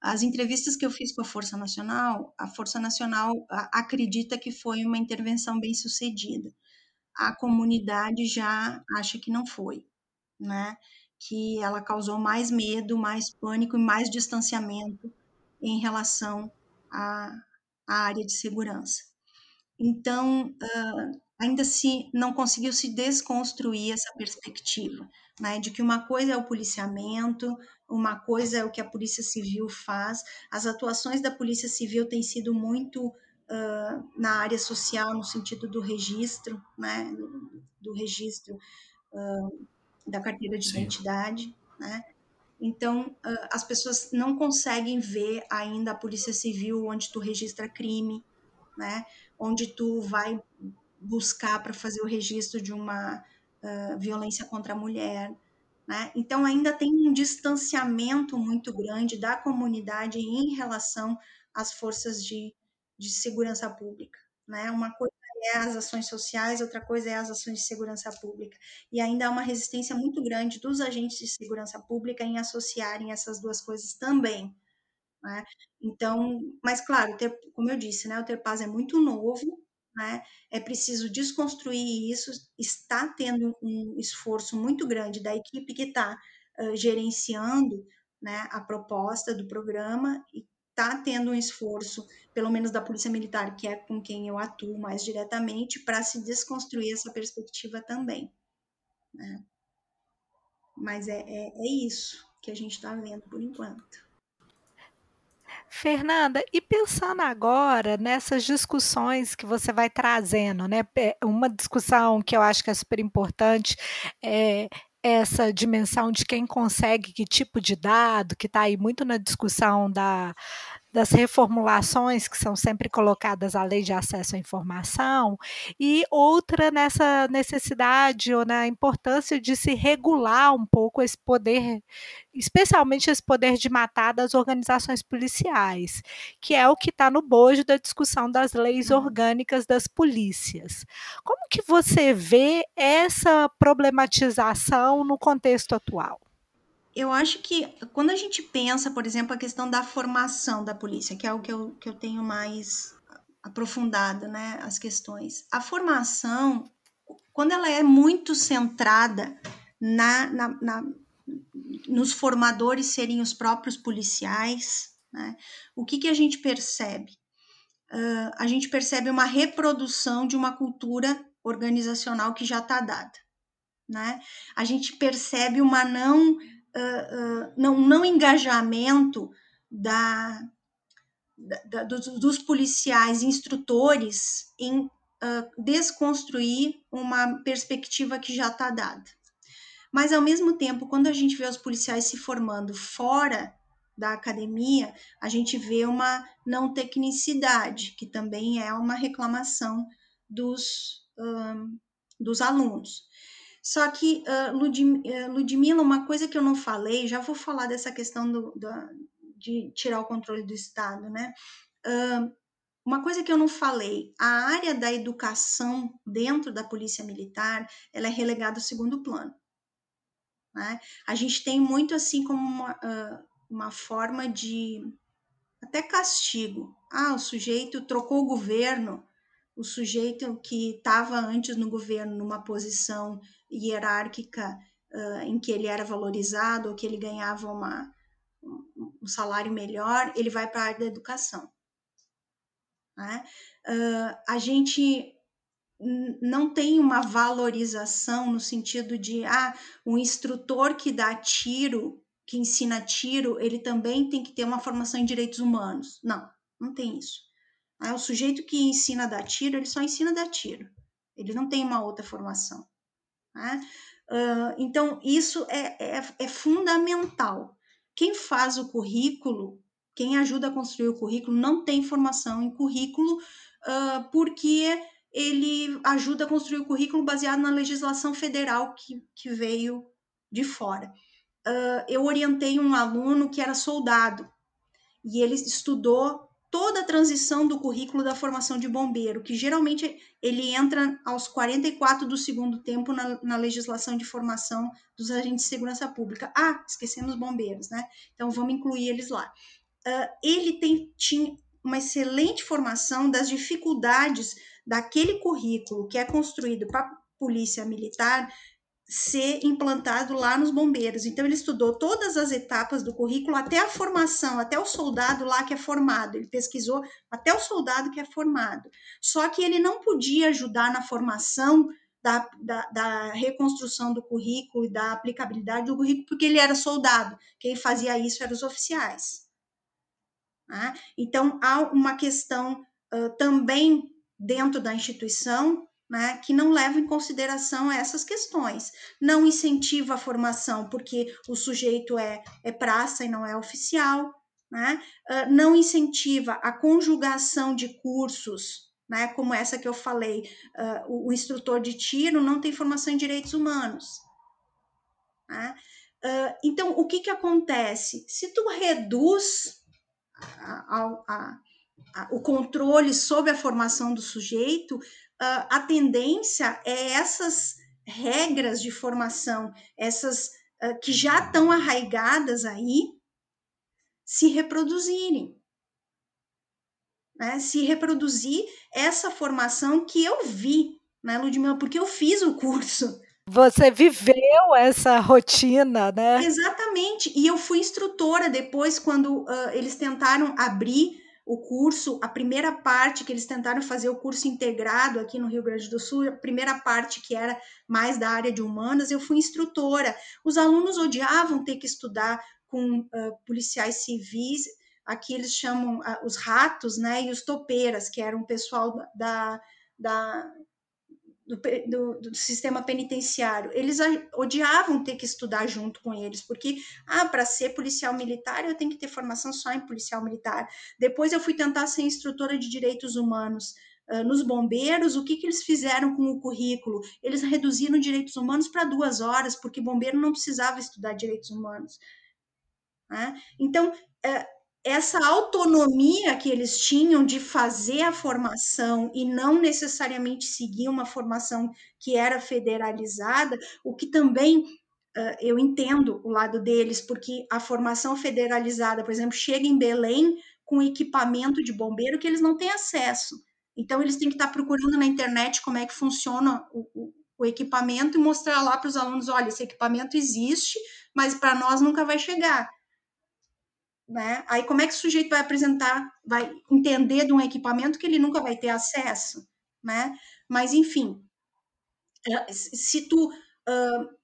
As entrevistas que eu fiz com a Força Nacional, a Força Nacional acredita que foi uma intervenção bem sucedida. A comunidade já acha que não foi, né? Que ela causou mais medo, mais pânico e mais distanciamento em relação à, à área de segurança. Então, uh, ainda se não conseguiu se desconstruir essa perspectiva, né, de que uma coisa é o policiamento, uma coisa é o que a Polícia Civil faz. As atuações da Polícia Civil têm sido muito uh, na área social, no sentido do registro, né, do registro uh, da carteira de Sim. identidade, né? Então, as pessoas não conseguem ver ainda a Polícia Civil onde tu registra crime, né? Onde tu vai buscar para fazer o registro de uma uh, violência contra a mulher, né? Então, ainda tem um distanciamento muito grande da comunidade em relação às forças de, de segurança pública, né? Uma coisa é as ações sociais, outra coisa é as ações de segurança pública. E ainda há uma resistência muito grande dos agentes de segurança pública em associarem essas duas coisas também. Né? Então, mas claro, ter, como eu disse, né, o Terpaz é muito novo, né? é preciso desconstruir isso, está tendo um esforço muito grande da equipe que está uh, gerenciando né, a proposta do programa e está tendo um esforço, pelo menos da Polícia Militar, que é com quem eu atuo mais diretamente, para se desconstruir essa perspectiva também. Né? Mas é, é, é isso que a gente está vendo por enquanto. Fernanda, e pensando agora nessas discussões que você vai trazendo, né? Uma discussão que eu acho que é super importante é essa dimensão de quem consegue que tipo de dado, que está aí muito na discussão da, das reformulações que são sempre colocadas à lei de acesso à informação, e outra nessa necessidade ou na importância de se regular um pouco esse poder, especialmente esse poder de matar das organizações policiais, que é o que está no bojo da discussão das leis uhum. orgânicas das polícias. Como que você vê essa problematização no contexto atual? Eu acho que quando a gente pensa, por exemplo, a questão da formação da polícia, que é o que eu, que eu tenho mais aprofundado, né, as questões. A formação, quando ela é muito centrada na, na, na nos formadores serem os próprios policiais, né, o que, que a gente percebe? Uh, a gente percebe uma reprodução de uma cultura organizacional que já está dada. Né? A gente percebe uma não uh, não, não engajamento da, da dos, dos, policiais instrutores em uh, desconstruir uma perspectiva que já está dada. Mas, ao mesmo tempo, quando a gente vê os policiais se formando fora da academia, a gente vê uma não tecnicidade, que também é uma reclamação dos, um, dos alunos. Só que, uh, Ludmila, uma coisa que eu não falei, já vou falar dessa questão do, do de tirar o controle do Estado, né? Uh, uma coisa que eu não falei, a área da educação dentro da Polícia Militar, ela é relegada ao segundo plano. Né? A gente tem muito assim como uma, uh, uma forma de até castigo. Ah, o sujeito trocou o governo, o sujeito que estava antes no governo numa posição hierárquica uh, em que ele era valorizado ou que ele ganhava uma, um salário melhor, ele vai para a área da educação. Né? Uh, a gente não tem uma valorização no sentido de ah, o instrutor que dá tiro, que ensina tiro, ele também tem que ter uma formação em direitos humanos. Não, não tem isso. É o sujeito que ensina a dar tiro, ele só ensina a dar tiro. Ele não tem uma outra formação. Né? Uh, então, isso é, é, é, fundamental. Quem faz o currículo, quem ajuda a construir o currículo, não tem formação em currículo, uh, porque ele ajuda a construir o currículo baseado na legislação federal que, que veio de fora. Uh, eu orientei um aluno que era soldado e ele estudou toda a transição do currículo da formação de bombeiro, que geralmente ele entra aos 44 do segundo tempo na, na, legislação de formação dos agentes de segurança pública. Ah, esquecemos bombeiros, né? Então vamos incluir eles lá. Uh, ele tem, tinha uma excelente formação das dificuldades daquele currículo que é construído para polícia militar ser implantado lá nos bombeiros. Então ele estudou todas as etapas do currículo, até a formação, até o soldado lá que é formado. Ele pesquisou até o soldado que é formado. Só que ele não podia ajudar na formação da, da, da reconstrução do currículo e da aplicabilidade do currículo, porque ele era soldado. Quem fazia isso eram os oficiais. Né? Então há uma questão uh, também dentro da instituição né, que não leva em consideração essas questões. Não incentiva a formação porque o sujeito é, é praça e não é oficial, né? Uh, não incentiva a conjugação de cursos, né, como essa que eu falei, uh, o, o, instrutor de tiro não tem formação em direitos humanos. Né? Uh, então, o que, que acontece? Se tu reduz a, a, a, o controle sobre a formação do sujeito, a tendência é essas regras de formação, essas que já estão arraigadas aí, se reproduzirem. Né? Se reproduzir essa formação que eu vi, né, Ludmila? Porque eu fiz o curso. Você viveu essa rotina, né? Exatamente. E eu fui instrutora depois, quando uh, eles tentaram abrir o curso, a primeira parte que eles tentaram fazer o curso integrado aqui no Rio Grande do Sul, a primeira parte que era mais da área de humanas, eu fui instrutora. Os alunos odiavam ter que estudar com uh, policiais civis, aqui eles chamam uh, os ratos, né, e os topeiras, que eram o pessoal da, da do, do, do, sistema penitenciário. Eles odiavam ter que estudar junto com eles, porque, ah, para ser policial militar eu tenho que ter formação só em policial militar. Depois eu fui tentar ser instrutora de direitos humanos. Uh, nos bombeiros, o que, que eles fizeram com o currículo? Eles reduziram direitos humanos para duas horas, porque bombeiro não precisava estudar direitos humanos. Né? Então, uh, essa autonomia que eles tinham de fazer a formação e não necessariamente seguir uma formação que era federalizada, o que também uh, eu entendo o lado deles, porque a formação federalizada, por exemplo, chega em Belém com equipamento de bombeiro que eles não têm acesso. Então, eles têm que estar procurando na internet como é que funciona o, o, o equipamento e mostrar lá para os alunos: olha, esse equipamento existe, mas para nós nunca vai chegar né? Aí como é que o sujeito vai apresentar, vai entender de um equipamento que ele nunca vai ter acesso, né? Mas enfim, é, se tu uh,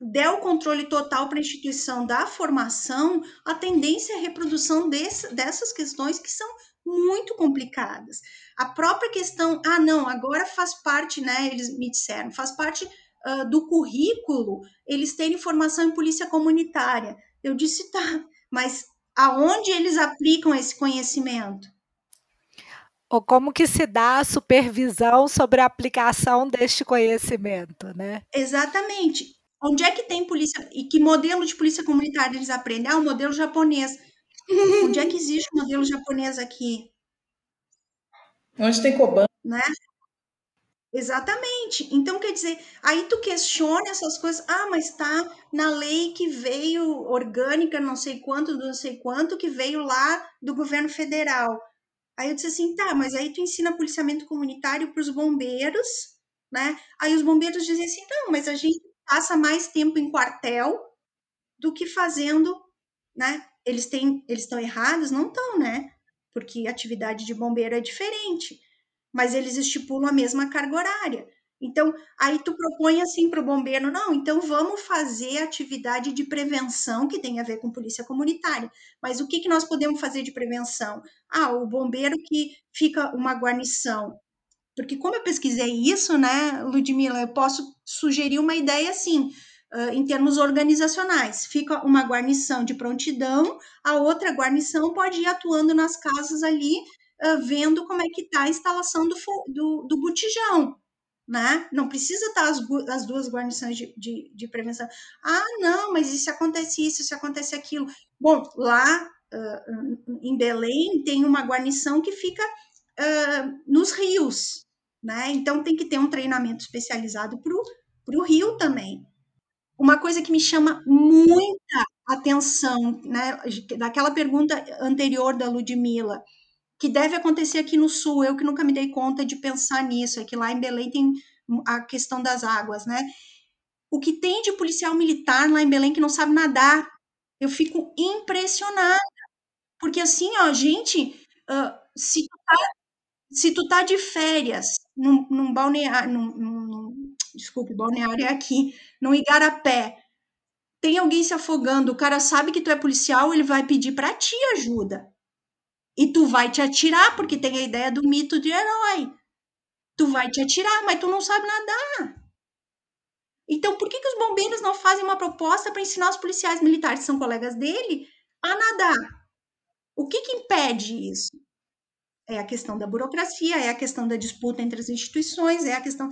der o controle total para a instituição da formação, a tendência é a reprodução desse, dessas questões que são muito complicadas. A própria questão, ah, não, agora faz parte, né? Eles me disseram, faz parte uh, do currículo eles terem formação em polícia comunitária. Eu disse, tá, mas aonde eles aplicam esse conhecimento? Ou como que se dá a supervisão sobre a aplicação deste conhecimento, né? Exatamente. Onde é que tem polícia e que modelo de polícia comunitária eles aprendem? Ah, o modelo japonês. Onde é que existe o modelo japonês aqui? Onde tem Koban? Né? Exatamente. Então, quer dizer, aí tu questiona essas coisas. Ah, mas tá na lei que veio orgânica, não sei quanto, não sei quanto, que veio lá do governo federal. Aí eu disse assim, tá, mas aí tu ensina policiamento comunitário para os bombeiros, né? Aí os bombeiros dizem assim, não, mas a gente passa mais tempo em quartel do que fazendo, né? Eles têm, eles estão errados? Não estão, né? Porque atividade de bombeiro é diferente mas eles estipulam a mesma carga horária. Então, aí tu propõe assim para o bombeiro, não, então vamos fazer atividade de prevenção que tem a ver com polícia comunitária. Mas o que, que nós podemos fazer de prevenção? Ah, o bombeiro que fica uma guarnição. Porque como eu pesquisei isso, né, Ludmila, eu posso sugerir uma ideia assim, uh, em termos organizacionais. Fica uma guarnição de prontidão, a outra guarnição pode ir atuando nas casas ali uh, vendo como é que está a instalação do, do, do botijão, né? Não precisa estar tá as, as duas guarnições de, de, de, prevenção. Ah, não, mas isso acontece isso, isso acontece aquilo. Bom, lá uh, em Belém tem uma guarnição que fica uh, nos rios, né? Então tem que ter um treinamento especializado para o rio também. Uma coisa que me chama muita atenção, né? Daquela pergunta anterior da Ludmilla, que deve acontecer aqui no sul. Eu que nunca me dei conta de pensar nisso, é que lá em Belém tem a questão das águas, né? O que tem de policial militar lá em Belém que não sabe nadar, eu fico impressionada. Porque assim, ó, gente, uh, se, tu tá, se tu tá de férias num, num balneário, num, num, desculpe, balneário é aqui, num igarapé, tem alguém se afogando, o cara sabe que tu é policial, ele vai pedir para ti ajuda. E tu vai te atirar, porque tem a ideia do mito de herói. Tu vai te atirar, mas tu não sabe nadar. Então, por que, que os bombeiros não fazem uma proposta para ensinar os policiais militares, que são colegas dele, a nadar? O que, que impede isso? É a questão da burocracia, é a questão da disputa entre as instituições, é a questão.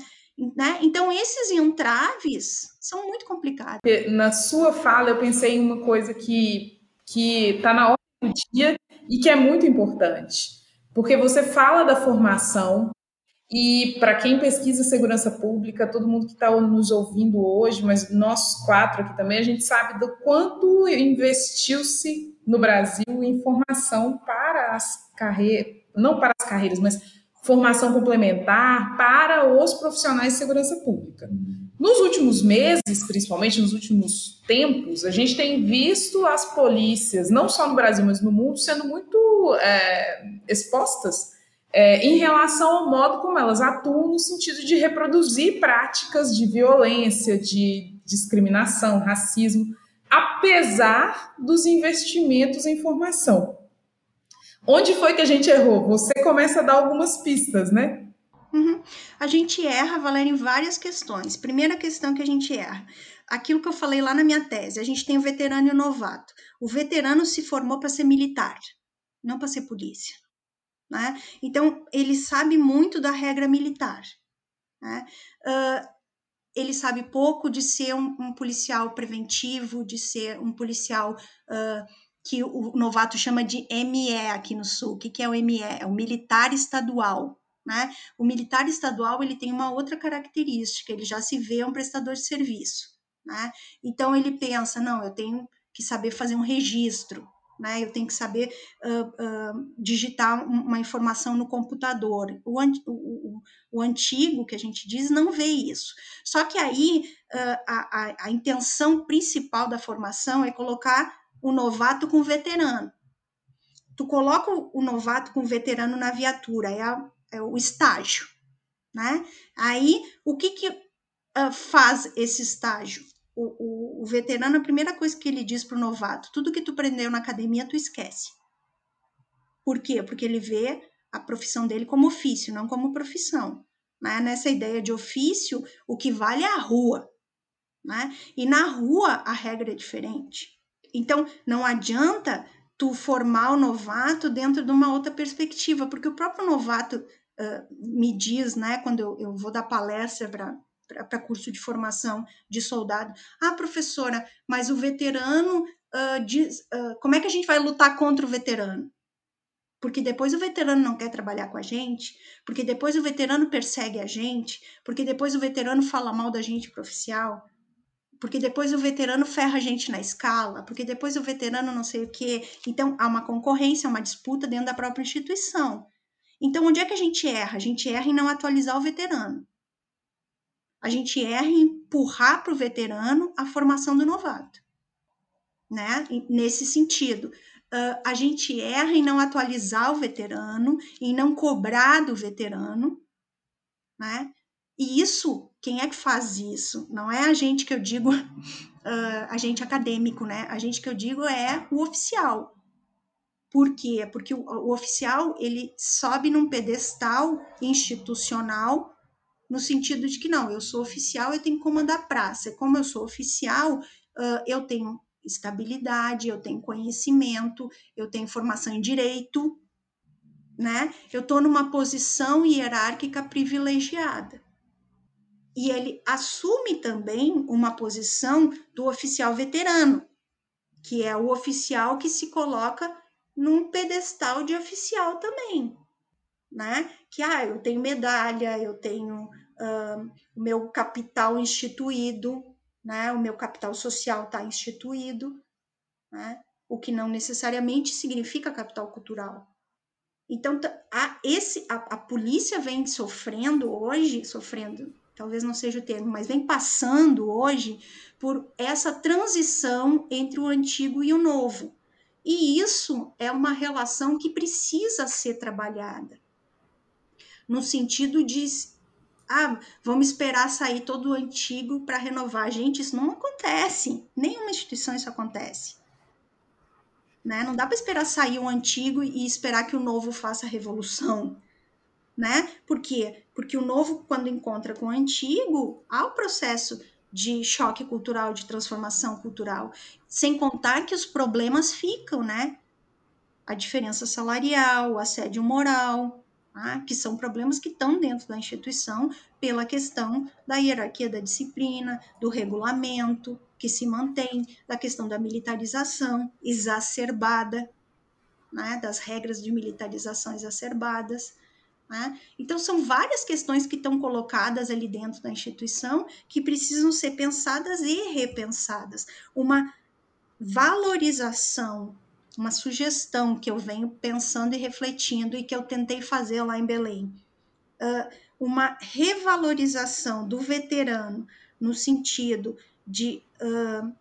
Né? Então, esses entraves são muito complicados. Na sua fala, eu pensei em uma coisa que está na hora do dia e que é muito importante, porque você fala da formação e para quem pesquisa segurança pública, todo mundo que está nos ouvindo hoje, mas nós quatro aqui também, a gente sabe do quanto investiu-se no Brasil em formação para as carreiras, não para as carreiras, mas formação complementar para os profissionais de segurança pública. Nos últimos meses, principalmente nos últimos tempos, a gente tem visto as polícias, não só no Brasil, mas no mundo, sendo muito é, expostas é, em relação ao modo como elas atuam no sentido de reproduzir práticas de violência, de discriminação, racismo, apesar dos investimentos em formação. Onde foi que a gente errou? Você começa a dar algumas pistas, né? Uhum. A gente erra, Valéria, em várias questões. Primeira questão que a gente erra, aquilo que eu falei lá na minha tese, a gente tem o veterano e o novato. O veterano se formou para ser militar, não para ser polícia. Né? Então, ele sabe muito da regra militar. Né? Uh, ele sabe pouco de ser um, um, policial preventivo, de ser um policial uh, que o novato chama de ME aqui no Sul. O que, que é o ME? É o militar estadual. Né? O militar estadual ele tem uma outra característica, ele já se vê um prestador de serviço. Né? Então ele pensa, não, eu tenho que saber fazer um registro, né? Eu tenho que saber uh, uh, digitar uma informação no computador. O, o, o, antigo, que a gente diz, não vê isso. Só que aí uh, a, a, a, intenção principal da formação é colocar o novato com o veterano. Tu coloca o novato com o veterano na viatura, é, a, é o estágio, né? Aí, o que que faz esse estágio? o, o, o veterano, a primeira coisa que ele diz para o novato: tudo que tu aprendeu na academia, tu esquece. Por quê? Porque ele vê a profissão dele como ofício, não como profissão. Né? Nessa ideia de ofício, o que vale é a rua. Né? E na rua, a regra é diferente. Então, não adianta tu formar o novato dentro de uma outra perspectiva, porque o próprio novato uh, me diz, né, quando eu, eu vou dar palestra para curso de formação de soldado. Ah, professora, mas o veterano uh, diz, uh, como é que a gente vai lutar contra o veterano? Porque depois o veterano não quer trabalhar com a gente, porque depois o veterano persegue a gente, porque depois o veterano fala mal da gente pro oficial, porque depois o veterano ferra a gente na escala, porque depois o veterano não sei o quê. Então há uma concorrência, uma disputa dentro da própria instituição. Então onde é que a gente erra? A gente erra em não atualizar o veterano a gente erra em empurrar para o veterano a formação do novato, né? Nesse sentido, uh, a gente erra em não atualizar o veterano, em não cobrar do veterano, né? E isso, quem é que faz isso? Não é a gente que eu digo, uh, a gente acadêmico, né? A gente que eu digo é o oficial. Por quê? Porque o, o oficial ele sobe num pedestal institucional no sentido de que não, eu sou oficial, eu tenho que comandar a praça. Como eu sou oficial, uh, eu tenho estabilidade, eu tenho conhecimento, eu tenho formação em direito, né? Eu estou numa posição hierárquica privilegiada. E ele assume também uma posição do oficial veterano, que é o oficial que se coloca num pedestal de oficial também, né? Que ah, eu tenho medalha, eu tenho uh, o meu capital instituído, né? O meu capital social está instituído, né? O que não necessariamente significa capital cultural. Então, a, esse, a, a polícia vem sofrendo hoje, sofrendo, talvez não seja o termo, mas vem passando hoje por essa transição entre o antigo e o novo. E isso é uma relação que precisa ser trabalhada no sentido de ah, vamos esperar sair todo o antigo para renovar. Gente, isso não acontece. Nenhuma instituição isso acontece. Né? Não dá para esperar sair o antigo e esperar que o novo faça a revolução. Né? Por quê? Porque o novo, quando encontra com o antigo, há o processo de choque cultural, de transformação cultural. Sem contar que os problemas ficam, né? A diferença salarial, o assédio moral, tá? que são problemas que estão dentro da instituição pela questão da hierarquia da disciplina, do regulamento que se mantém, da questão da militarização exacerbada, né? das regras de militarização exacerbadas. Né? Então, são várias questões que estão colocadas ali dentro da instituição que precisam ser pensadas e repensadas. Uma valorização uma sugestão que eu venho pensando e refletindo e que eu tentei fazer lá em Belém. Uh, uma revalorização do veterano no sentido de uh,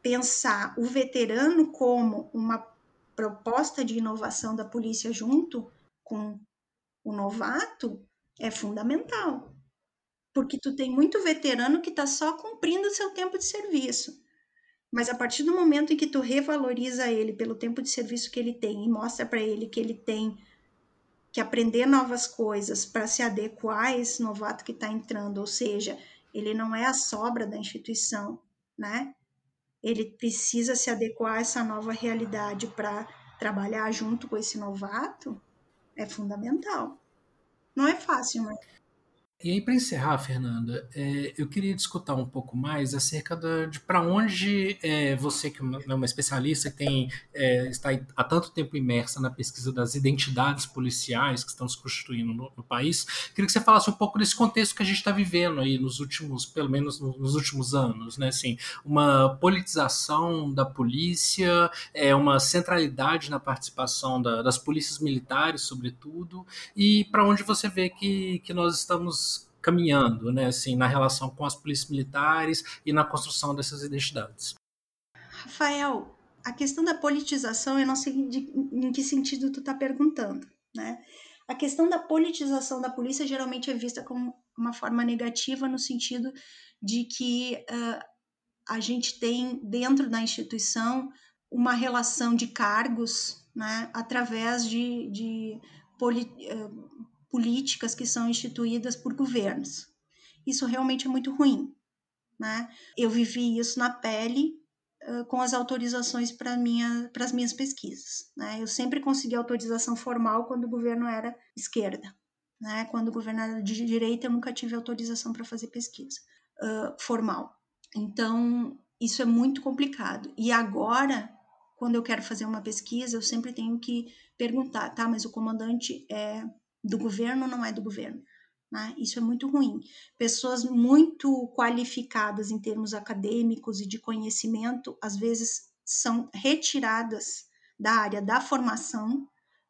pensar o veterano como uma proposta de inovação da polícia junto com o novato é fundamental. Porque tu tem muito veterano que está só cumprindo o seu tempo de serviço Mas a partir do momento em que tu revaloriza ele pelo tempo de serviço que ele tem e mostra para ele que ele tem que aprender novas coisas para se adequar a esse novato que está entrando, ou seja, ele não é a sobra da instituição, né? Ele precisa se adequar a essa nova realidade para trabalhar junto com esse novato, é fundamental. Não é fácil, mas e aí, para encerrar, Fernanda, é, eu queria discutir um pouco mais acerca da, de para onde é, você, que é uma especialista que tem, é, está há tanto tempo imersa na pesquisa das identidades policiais que estão se constituindo no, no, país, queria que você falasse um pouco desse contexto que a gente está vivendo aí nos últimos, pelo menos nos últimos anos, né? Assim, uma politização da polícia, é, uma centralidade na participação da, das polícias militares, sobretudo, e para onde você vê que, que nós estamos caminhando, né, assim, na relação com as polícias militares e na construção dessas identidades. Rafael, a questão da politização, eu não sei em que sentido tu está perguntando, né? A questão da politização da polícia geralmente é vista como uma forma negativa no sentido de que uh, a gente tem dentro da instituição uma relação de cargos, né, através de, de poli, uh, políticas que são instituídas por governos. Isso realmente é muito ruim. Né? Eu vivi isso na pele uh, com as autorizações para minha, as minhas pesquisas. Né? Eu sempre consegui autorização formal quando o governo era esquerda. Né? Quando o governo era de direita, eu nunca tive autorização para fazer pesquisa uh, formal. Então, isso é muito complicado. E agora, quando eu quero fazer uma pesquisa, eu sempre tenho que perguntar, tá, mas o comandante é do governo não é do governo. Né? Isso é muito ruim. Pessoas muito qualificadas em termos acadêmicos e de conhecimento, às vezes, são retiradas da área da formação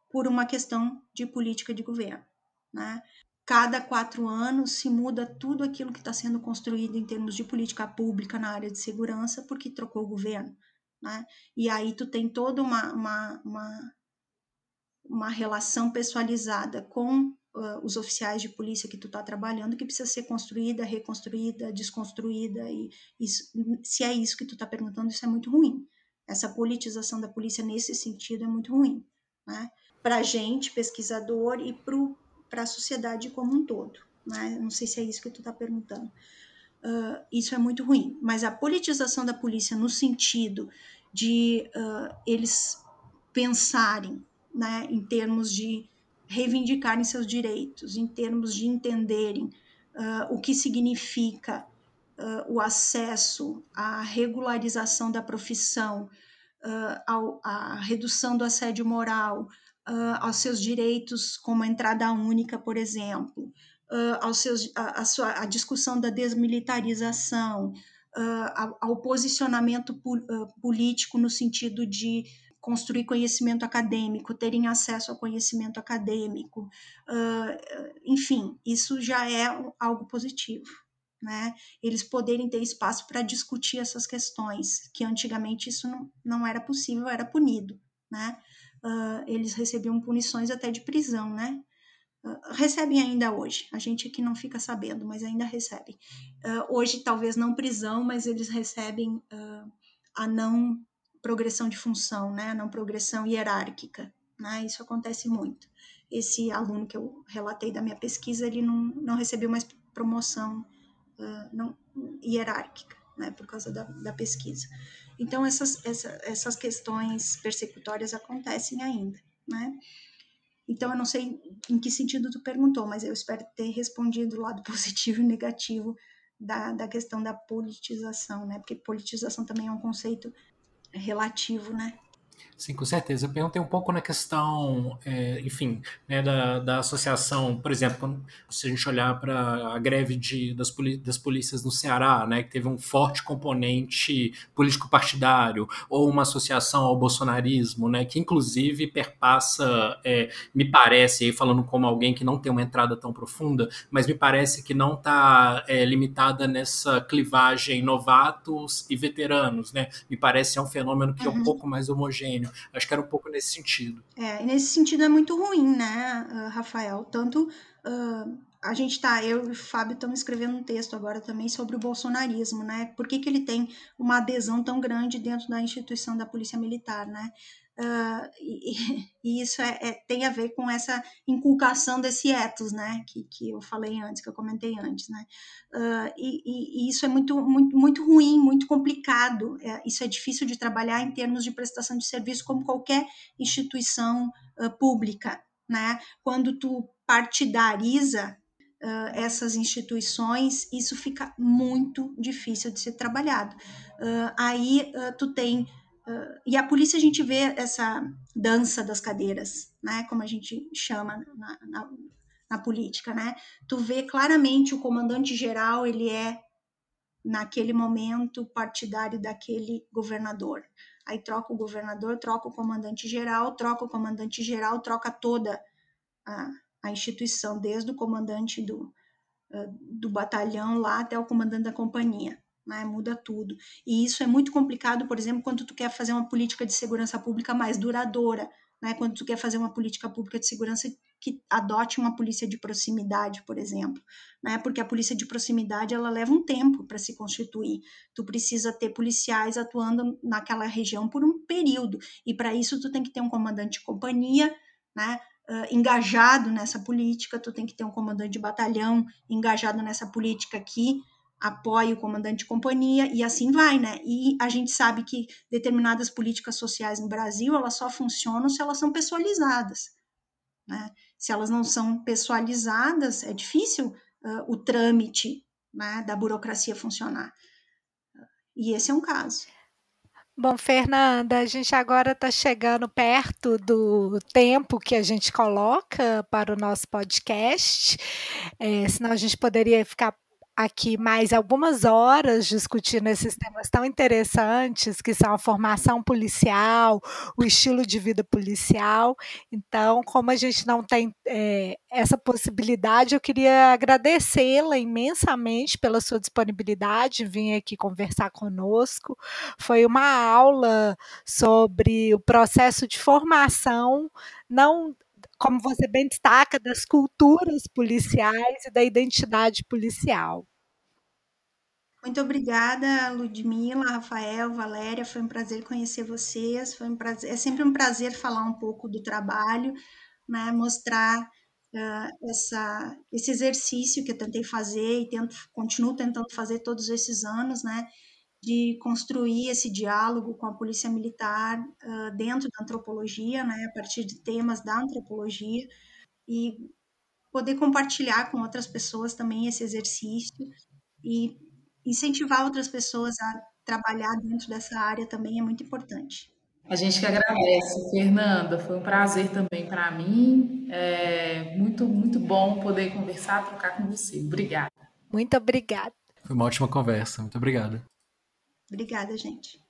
por uma questão de política de governo. Né? Cada quatro anos se muda tudo aquilo que está sendo construído em termos de política pública na área de segurança, porque trocou o governo. Né? E aí tu tem toda uma, uma, uma uma relação pessoalizada com uh, os oficiais de polícia que tu está trabalhando que precisa ser construída, reconstruída, desconstruída e isso, se é isso que tu está perguntando, isso é muito ruim. Essa politização da polícia nesse sentido é muito ruim, né? Para a gente, pesquisador, e para a sociedade como um todo. Né? Não sei se é isso que tu está perguntando. Uh, isso é muito ruim. Mas a politização da polícia no sentido de uh, eles pensarem né, em termos de reivindicarem seus direitos, em termos de entenderem uh, o que significa uh, o acesso à regularização da profissão, uh, ao, à redução do assédio moral, aos seus direitos como entrada única, por exemplo, aos seus, a, a, sua, a discussão da desmilitarização, ao, ao posicionamento político no sentido de construir conhecimento acadêmico, terem acesso ao conhecimento acadêmico, uh, enfim, isso já é algo positivo. Né? Eles poderem ter espaço para discutir essas questões, que antigamente isso não, não era possível, era punido. Né? Uh, eles recebiam punições até de prisão, né? Uh, recebem ainda hoje. A gente aqui não fica sabendo, mas ainda recebem. Uh, hoje, talvez não prisão, mas eles recebem a não progressão de função, né? não progressão hierárquica. Né? Isso acontece muito. Esse aluno que eu relatei da minha pesquisa, ele não, não recebeu mais promoção uh, não, hierárquica, né? por causa da, da pesquisa. Então, essas, essa, essas questões persecutórias acontecem ainda. Né? Então, eu não sei em que sentido tu perguntou, mas eu espero ter respondido o lado positivo e negativo da, da questão da politização, né? Porque politização também é um conceito relativo, né? Sim, com certeza. Eu perguntei um pouco na questão, é, enfim, né, da, da associação, por exemplo, se a gente olhar para a greve de, das, das polícias no Ceará, né, que teve um forte componente político-partidário, ou uma associação ao bolsonarismo, né, que inclusive perpassa, é, me parece, falando como alguém que não tem uma entrada tão profunda, mas me parece que não está é, limitada nessa clivagem novatos e veteranos, né? Me parece é um fenômeno que uhum. é um uhum. pouco mais homogêneo Acho que era um pouco nesse sentido. É, nesse sentido é muito ruim, né, ah, Rafael? Tanto uh, a gente está, eu e o Fábio estamos escrevendo um texto agora também sobre o bolsonarismo, né? Por que, que ele tem uma adesão tão grande dentro da instituição da Polícia Militar, né? Uh, e, e, isso é, é, tem a ver com essa inculcação desse ethos, né, que, que eu falei antes, que eu comentei antes, né, uh, e, e, isso é muito, muito, muito ruim, muito complicado, é, isso é difícil de trabalhar em termos de prestação de serviço, como qualquer instituição uh, pública, né, quando tu partidariza essas instituições, isso fica muito difícil de ser trabalhado. aí tu tem Uh, e a polícia a gente vê essa dança das cadeiras, né? Como a gente chama na, na, na política, né? Tu vê claramente o comandante geral, ele é naquele momento partidário daquele governador. Aí troca o governador, troca o comandante geral, troca o comandante geral, troca toda a, a instituição, desde o comandante do, uh, do batalhão lá até o comandante da companhia né? Muda tudo. E isso é muito complicado, por exemplo, quando tu quer fazer uma política de segurança pública mais duradoura, né? Quando tu quer fazer uma política pública de segurança que adote uma polícia de proximidade, por exemplo, né? Porque a polícia de proximidade ela leva um tempo para se constituir. Tu precisa ter policiais atuando naquela região por um período e para isso tu tem que ter um comandante de companhia, né? Uh, engajado nessa política, tu tem que ter um comandante de batalhão engajado nessa política aqui, apoia o comandante de companhia e assim vai, né? E a gente sabe que determinadas políticas sociais no Brasil, elas só funcionam se elas são pessoalizadas, né? Se elas não são pessoalizadas, é difícil uh, o trâmite né, da burocracia funcionar. E esse é um caso. Bom, Fernanda, a gente agora está chegando perto do tempo que a gente coloca para o nosso podcast, é, senão a gente poderia ficar aqui mais algumas horas discutindo esses temas tão interessantes que são a formação policial, o estilo de vida policial. Então, como a gente não tem é, essa possibilidade, eu queria agradecê-la imensamente pela sua disponibilidade vir aqui conversar conosco. Foi uma aula sobre o processo de formação não como você bem destaca, das culturas policiais e da identidade policial. Muito obrigada, Ludmila, Rafael, Valéria. Foi um prazer conhecer vocês. Foi um prazer, é sempre um prazer falar um pouco do trabalho, né? mostrar uh, essa, esse exercício que eu tentei fazer e tento, continuo tentando fazer todos esses anos, né? De construir esse diálogo com a polícia militar uh, dentro da antropologia, né, a partir de temas da antropologia e poder compartilhar com outras pessoas também esse exercício e incentivar outras pessoas a trabalhar dentro dessa área também é muito importante. A gente que agradece, Fernanda. Foi um prazer também para mim. É muito, muito bom poder conversar, trocar com você. Obrigada. Muito obrigada. Foi uma ótima conversa. Muito obrigada. Obrigada, gente.